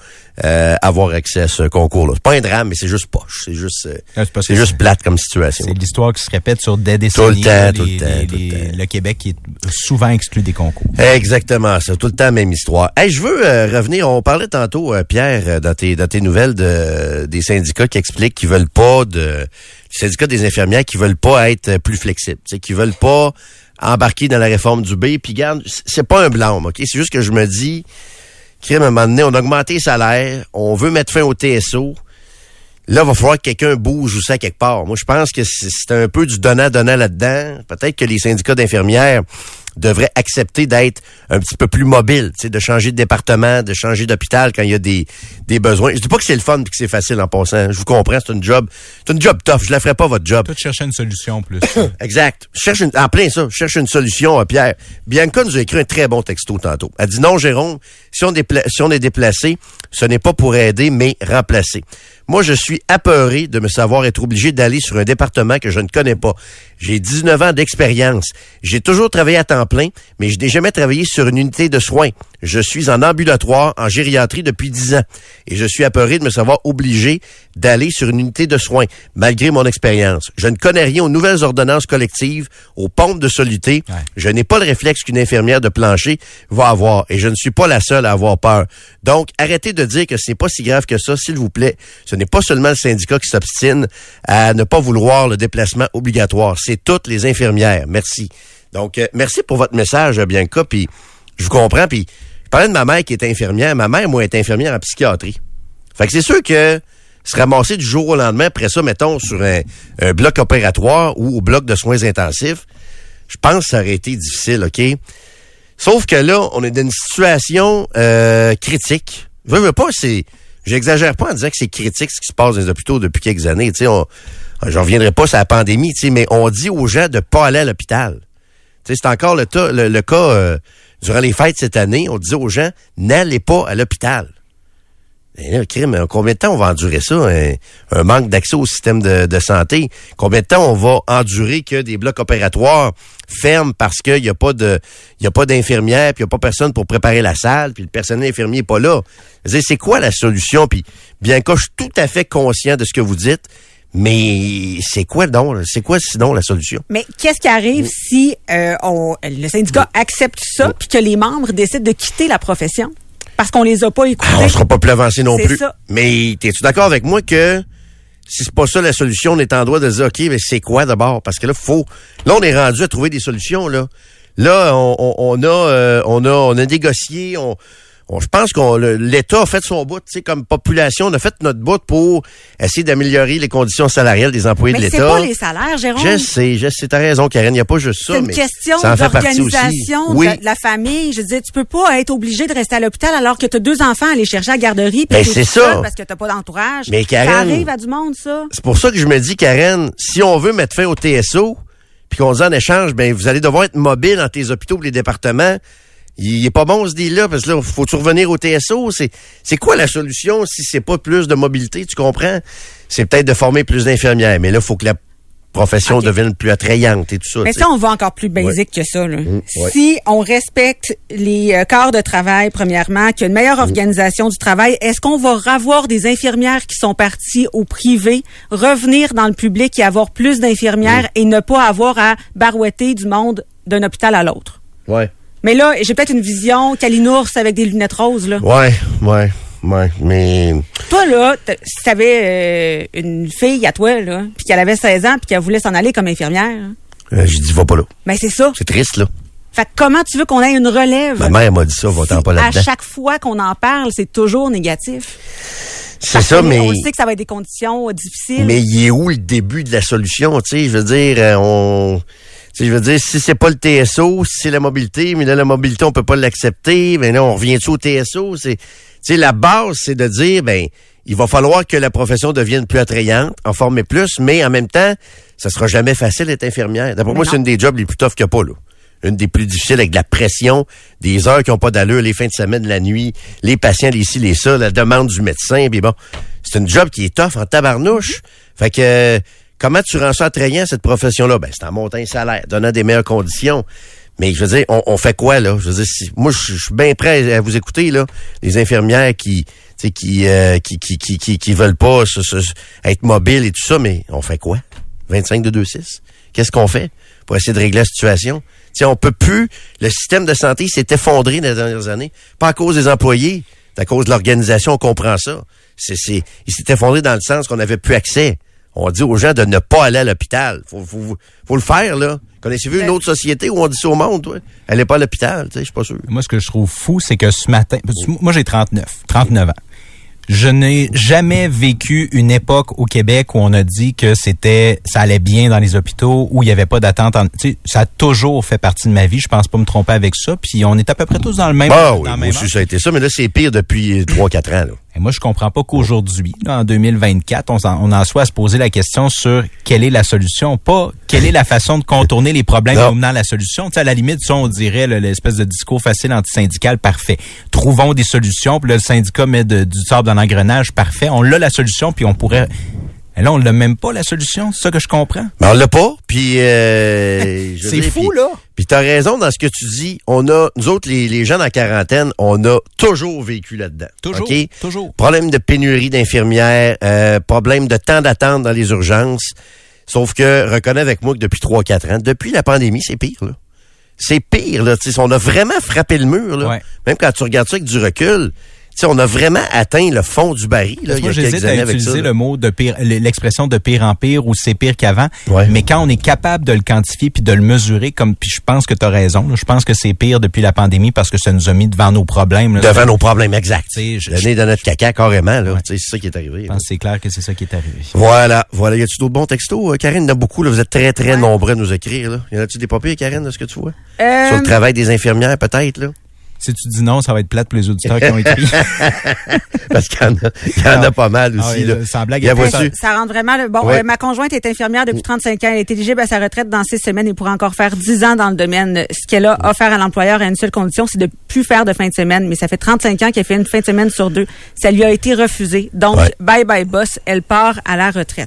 euh, avoir accès à ce concours-là. C'est pas un drame, mais c'est juste poche. C'est juste, euh, Ah, c'est juste plate comme situation. C'est l'histoire qui se répète sur des Tout décennies. le temps, tout le temps, les- tout le les- temps. Le Québec qui est souvent exclu des concours. Exactement, c'est tout le temps la même histoire. Hey, je veux euh, revenir, on parlait tantôt, euh, Pierre, euh, dans tes, dans tes nouvelles de, des syndicats qui expliquent qu'ils veulent pas de... Les syndicats des infirmières qui veulent pas être plus flexibles, qui veulent pas embarquer dans la réforme du B. Puis garde, c'est pas un blâme, OK? C'est juste que je me dis, on a augmenté les salaires, on veut mettre fin au TSO. Là, il va falloir que quelqu'un bouge ou ça quelque part. Moi, je pense que c'est c'est un peu du donnant-donnant là-dedans. Peut-être que les syndicats d'infirmières devraient accepter d'être un petit peu plus mobiles, tu sais, de changer de département, de changer d'hôpital quand il y a des, des besoins. Je dis pas que c'est le fun et que c'est facile en passant. Je vous comprends, c'est une job, c'est une job tough. Je la ferai pas votre job. Toi, tu cherchais une solution plus. <coughs> Exact. Je cherche une, en plein ça. Je cherche une solution, euh, Pierre. Bianca nous a écrit un très bon texto tantôt. Elle dit non, Jérôme, si on, dépla- si on est déplacé, ce n'est pas pour aider, mais remplacer. Moi, je suis apeuré de me savoir être obligé d'aller sur un département que je ne connais pas. J'ai 19 ans d'expérience. J'ai toujours travaillé à temps plein, mais je n'ai jamais travaillé sur une unité de soins. Je suis en ambulatoire, en gériatrie depuis 10 ans. Et je suis apeuré de me savoir obligé d'aller sur une unité de soins, malgré mon expérience. Je ne connais rien aux nouvelles ordonnances collectives, aux pompes de soluté. Ouais. Je n'ai pas le réflexe qu'une infirmière de plancher va avoir. Et je ne suis pas la seule à avoir peur. Donc, arrêtez de dire que ce n'est pas si grave que ça, s'il vous plaît. Ce n'est pas seulement le syndicat qui s'obstine à ne pas vouloir le déplacement obligatoire. C'est toutes les infirmières. Merci. Donc, euh, merci pour votre message, Bianca. Puis, je vous comprends. Puis, je parlais de ma mère qui est infirmière. Ma mère, moi, est infirmière en psychiatrie. Fait que c'est sûr que se ramasser du jour au lendemain, après ça, mettons, sur un, un bloc opératoire ou au bloc de soins intensifs, je pense que ça aurait été difficile, OK? Sauf que là, on est dans une situation euh, critique. Veux, veux pas, c'est. J'exagère pas en disant que c'est critique ce qui se passe dans les hôpitaux depuis quelques années. Tu sais, on, j'en reviendrai pas sur la pandémie, tu sais, mais on dit aux gens de pas aller à l'hôpital. Tu sais, c'est encore le, tas- le, le cas euh, durant les fêtes cette année. On disait aux gens, n'allez pas à l'hôpital. Mais là, crime, en combien de temps on va endurer ça? Un, un manque d'accès au système de, de santé? Combien de temps on va endurer que des blocs opératoires ferment parce qu'il n'y a pas de, il y a pas d'infirmière, puis il n'y a pas personne pour préparer la salle, puis le personnel infirmier n'est pas là. C'est quoi la solution? Puis bien que je suis tout à fait conscient de ce que vous dites, mais c'est quoi donc? C'est quoi sinon la solution? Mais qu'est-ce qui arrive si euh, on, le syndicat accepte ça puis que les membres décident de quitter la profession? Parce qu'on les a pas écoutés? Ah, on sera pas plus avancé non plus. ça. Mais t'es-tu d'accord avec moi que si c'est pas ça la solution, on est en droit de dire OK, mais c'est quoi d'abord? Parce que là, faut. Là, on est rendu à trouver des solutions, là. Là, on, on- on a, euh, on a, on a négocié, on. On- je pense qu'on l'État a fait son bout, tu sais, comme population, on a fait notre bout pour essayer d'améliorer les conditions salariales des employés de Mais c'est l'État. pas les salaires, Jérôme. Je sais, je sais, t'as raison, Karen, il n'y a pas juste ça. C'est une mais question d'organisation Oui. de, de la famille. Je veux dire, tu peux pas être obligé de rester à l'hôpital alors que tu as deux enfants à aller chercher à la garderie Ben, c'est ça. parce que t'as pas d'entourage. Mais Karen- ça arrive à du monde, ça. C'est pour ça que je me dis, Karen, si on veut mettre fin au TSO, puis qu'on dit en échange, ben vous allez devoir être mobile dans tes hôpitaux et les départements. Il est pas bon ce deal-là, parce que là, faut-tu revenir au TSO? C'est, c'est quoi la solution si c'est pas plus de mobilité, tu comprends? C'est peut-être de former plus d'infirmières, mais là, il faut que la profession devienne plus attrayante et tout ça. Mais tu sais. ça, on va encore plus basique que ça. Là. ouais. Si on respecte les euh, corps de travail, premièrement, qu'il y a une meilleure organisation du travail, est-ce qu'on va revoir des infirmières qui sont parties au privé, revenir dans le public et avoir plus d'infirmières et ne pas avoir à barouetter du monde d'un hôpital à l'autre? Ouais. Mais là, j'ai peut-être une vision calinours avec des lunettes roses. Là. Ouais, ouais, ouais, mais... Toi, là, si t'avais euh, une fille à toi, là, puis qu'elle avait 16 ans, puis qu'elle voulait s'en aller comme infirmière, hein, euh, J'ai dit, va pas là. ben c'est ça. C'est triste, là. Fait que comment tu veux qu'on ait une relève? Ma mère m'a dit ça, va-t'en Si pas à là-dedans. chaque fois qu'on en parle, c'est toujours négatif. C'est ça, mais... On sait que ça va être des conditions difficiles. Mais il est où le début de la solution, tu sais, je veux dire, euh, on... je veux dire, si c'est pas le TSO, si c'est la mobilité, mais là, la mobilité, on peut pas l'accepter, mais là, on revient-tu au TSO? C'est, tu sais, la base, c'est de dire, ben, il va falloir que la profession devienne plus attrayante, en former plus, mais en même temps, ça sera jamais facile d'être infirmière. D'après moi, c'est une des jobs les plus toughs qu'il n'y a pas, là. Une des plus difficiles avec de la pression, des heures qui n'ont pas d'allure, les fins de semaine, la nuit, les patients, les ci, les ça, la demande du médecin, puis bon. C'est une job qui est tough en tabarnouche. Fait que, comment tu rends ça attrayant, cette profession-là? Ben, c'est en montant un salaire, donnant des meilleures conditions. Mais je veux dire, on, fait quoi, là? Je veux dire, si- moi, je suis bien prêt à vous écouter, là. Les infirmières qui, qui, euh, qui, qui, qui, qui, qui veulent pas se- se- être mobiles et tout ça, mais on fait quoi? 25 de 2-6? Qu'est-ce qu'on fait pour essayer de régler la situation? Tu sais, on peut plus. Le système de santé s'est effondré dans les dernières années. Pas à cause des employés, c'est à cause de l'organisation, on comprend ça. C'est, c'est, il s'est effondré dans le sens qu'on n'avait plus accès. On dit aux gens de ne pas aller à l'hôpital. Faut, faut, faut le faire, là. Connaissez-vous une autre société où on dit ça au monde, toi? Allez pas à l'hôpital, tu sais, je suis pas sûr. Moi, ce que je trouve fou, c'est que ce matin, moi j'ai 39, 39 ans. Je n'ai jamais vécu une époque au Québec où on a dit que c'était, ça allait bien dans les hôpitaux, où il n'y avait pas d'attente. en- Tu sais, ça a toujours fait partie de ma vie. Je pense pas me tromper avec ça. Puis on est à peu près tous dans le même. Bah oui, moi même aussi, ça a été ça, mais là, c'est pire depuis 3-4 ans, là. Et moi, je comprends pas qu'aujourd'hui, en 2024, on, en soit à se poser la question sur quelle est la solution, pas quelle est la façon de contourner les problèmes Non. en menant la solution. Tu sais, à la limite, ça, on dirait l'espèce de discours facile antisyndical, parfait. Trouvons des solutions, puis là, le syndicat met de- du sable dans l'engrenage, parfait. On l'a la solution, puis on pourrait... Mais là, on l'a même pas, la solution. C'est ça que je comprends. Mais on l'a pas, puis... Euh, C'est fou, là. Puis t'as raison dans ce que tu dis. On a, nous autres, les, les jeunes en quarantaine, on a toujours vécu là-dedans. Toujours, OK? toujours. Problème de pénurie d'infirmières, euh, problème de temps d'attente dans les urgences. Sauf que, reconnais avec moi que depuis 3-4 ans, depuis la pandémie, c'est pire, là. C'est pire, là. Tu sais, on a vraiment frappé le mur, là. Ouais. Même quand tu regardes ça avec du recul, tu sais, on a vraiment atteint le fond du baril, là, il y Moi, a quelques j'hésite années à avec ça. utiliser là. le mot de pire, l'expression de pire en pire ou c'est pire qu'avant. Ouais. Mais quand on est capable de le quantifier puis de le mesurer, comme puis je pense que tu as raison. là, je pense que c'est pire depuis la pandémie parce que ça nous a mis devant nos problèmes. là. Devant nos problèmes sais, je- Le nez dans notre caca, carrément, c'est ça qui est arrivé. Je là. pense que c'est clair que c'est ça qui est arrivé. Voilà, voilà. Y a-tu d'autres bons textos? Euh, Karine, il y en a beaucoup, là. Vous êtes très, très nombreux à nous écrire, là. Y en a-tu des papiers, Karine, de ce que tu vois? Euh, Sur le travail des infirmières, peut-être, là? Si tu dis non, ça va être plate pour les auditeurs qui ont écrit. <laughs> Parce qu'il y en a, il y en a pas mal Ah aussi, oui, là. sans blague, il y a pas Ça rentre vraiment. le- Bon, Ouais. euh, ma conjointe est infirmière depuis 35 ans. Elle est éligible à sa retraite dans six semaines et pourra encore faire 10 ans dans le domaine. Ce qu'elle a offert à l'employeur à une seule condition, c'est de plus faire de fin de semaine. Mais ça fait 35 ans qu'elle fait une fin de semaine sur deux. Ça lui a été refusé. Donc, Ouais. bye bye boss. Elle part à la retraite.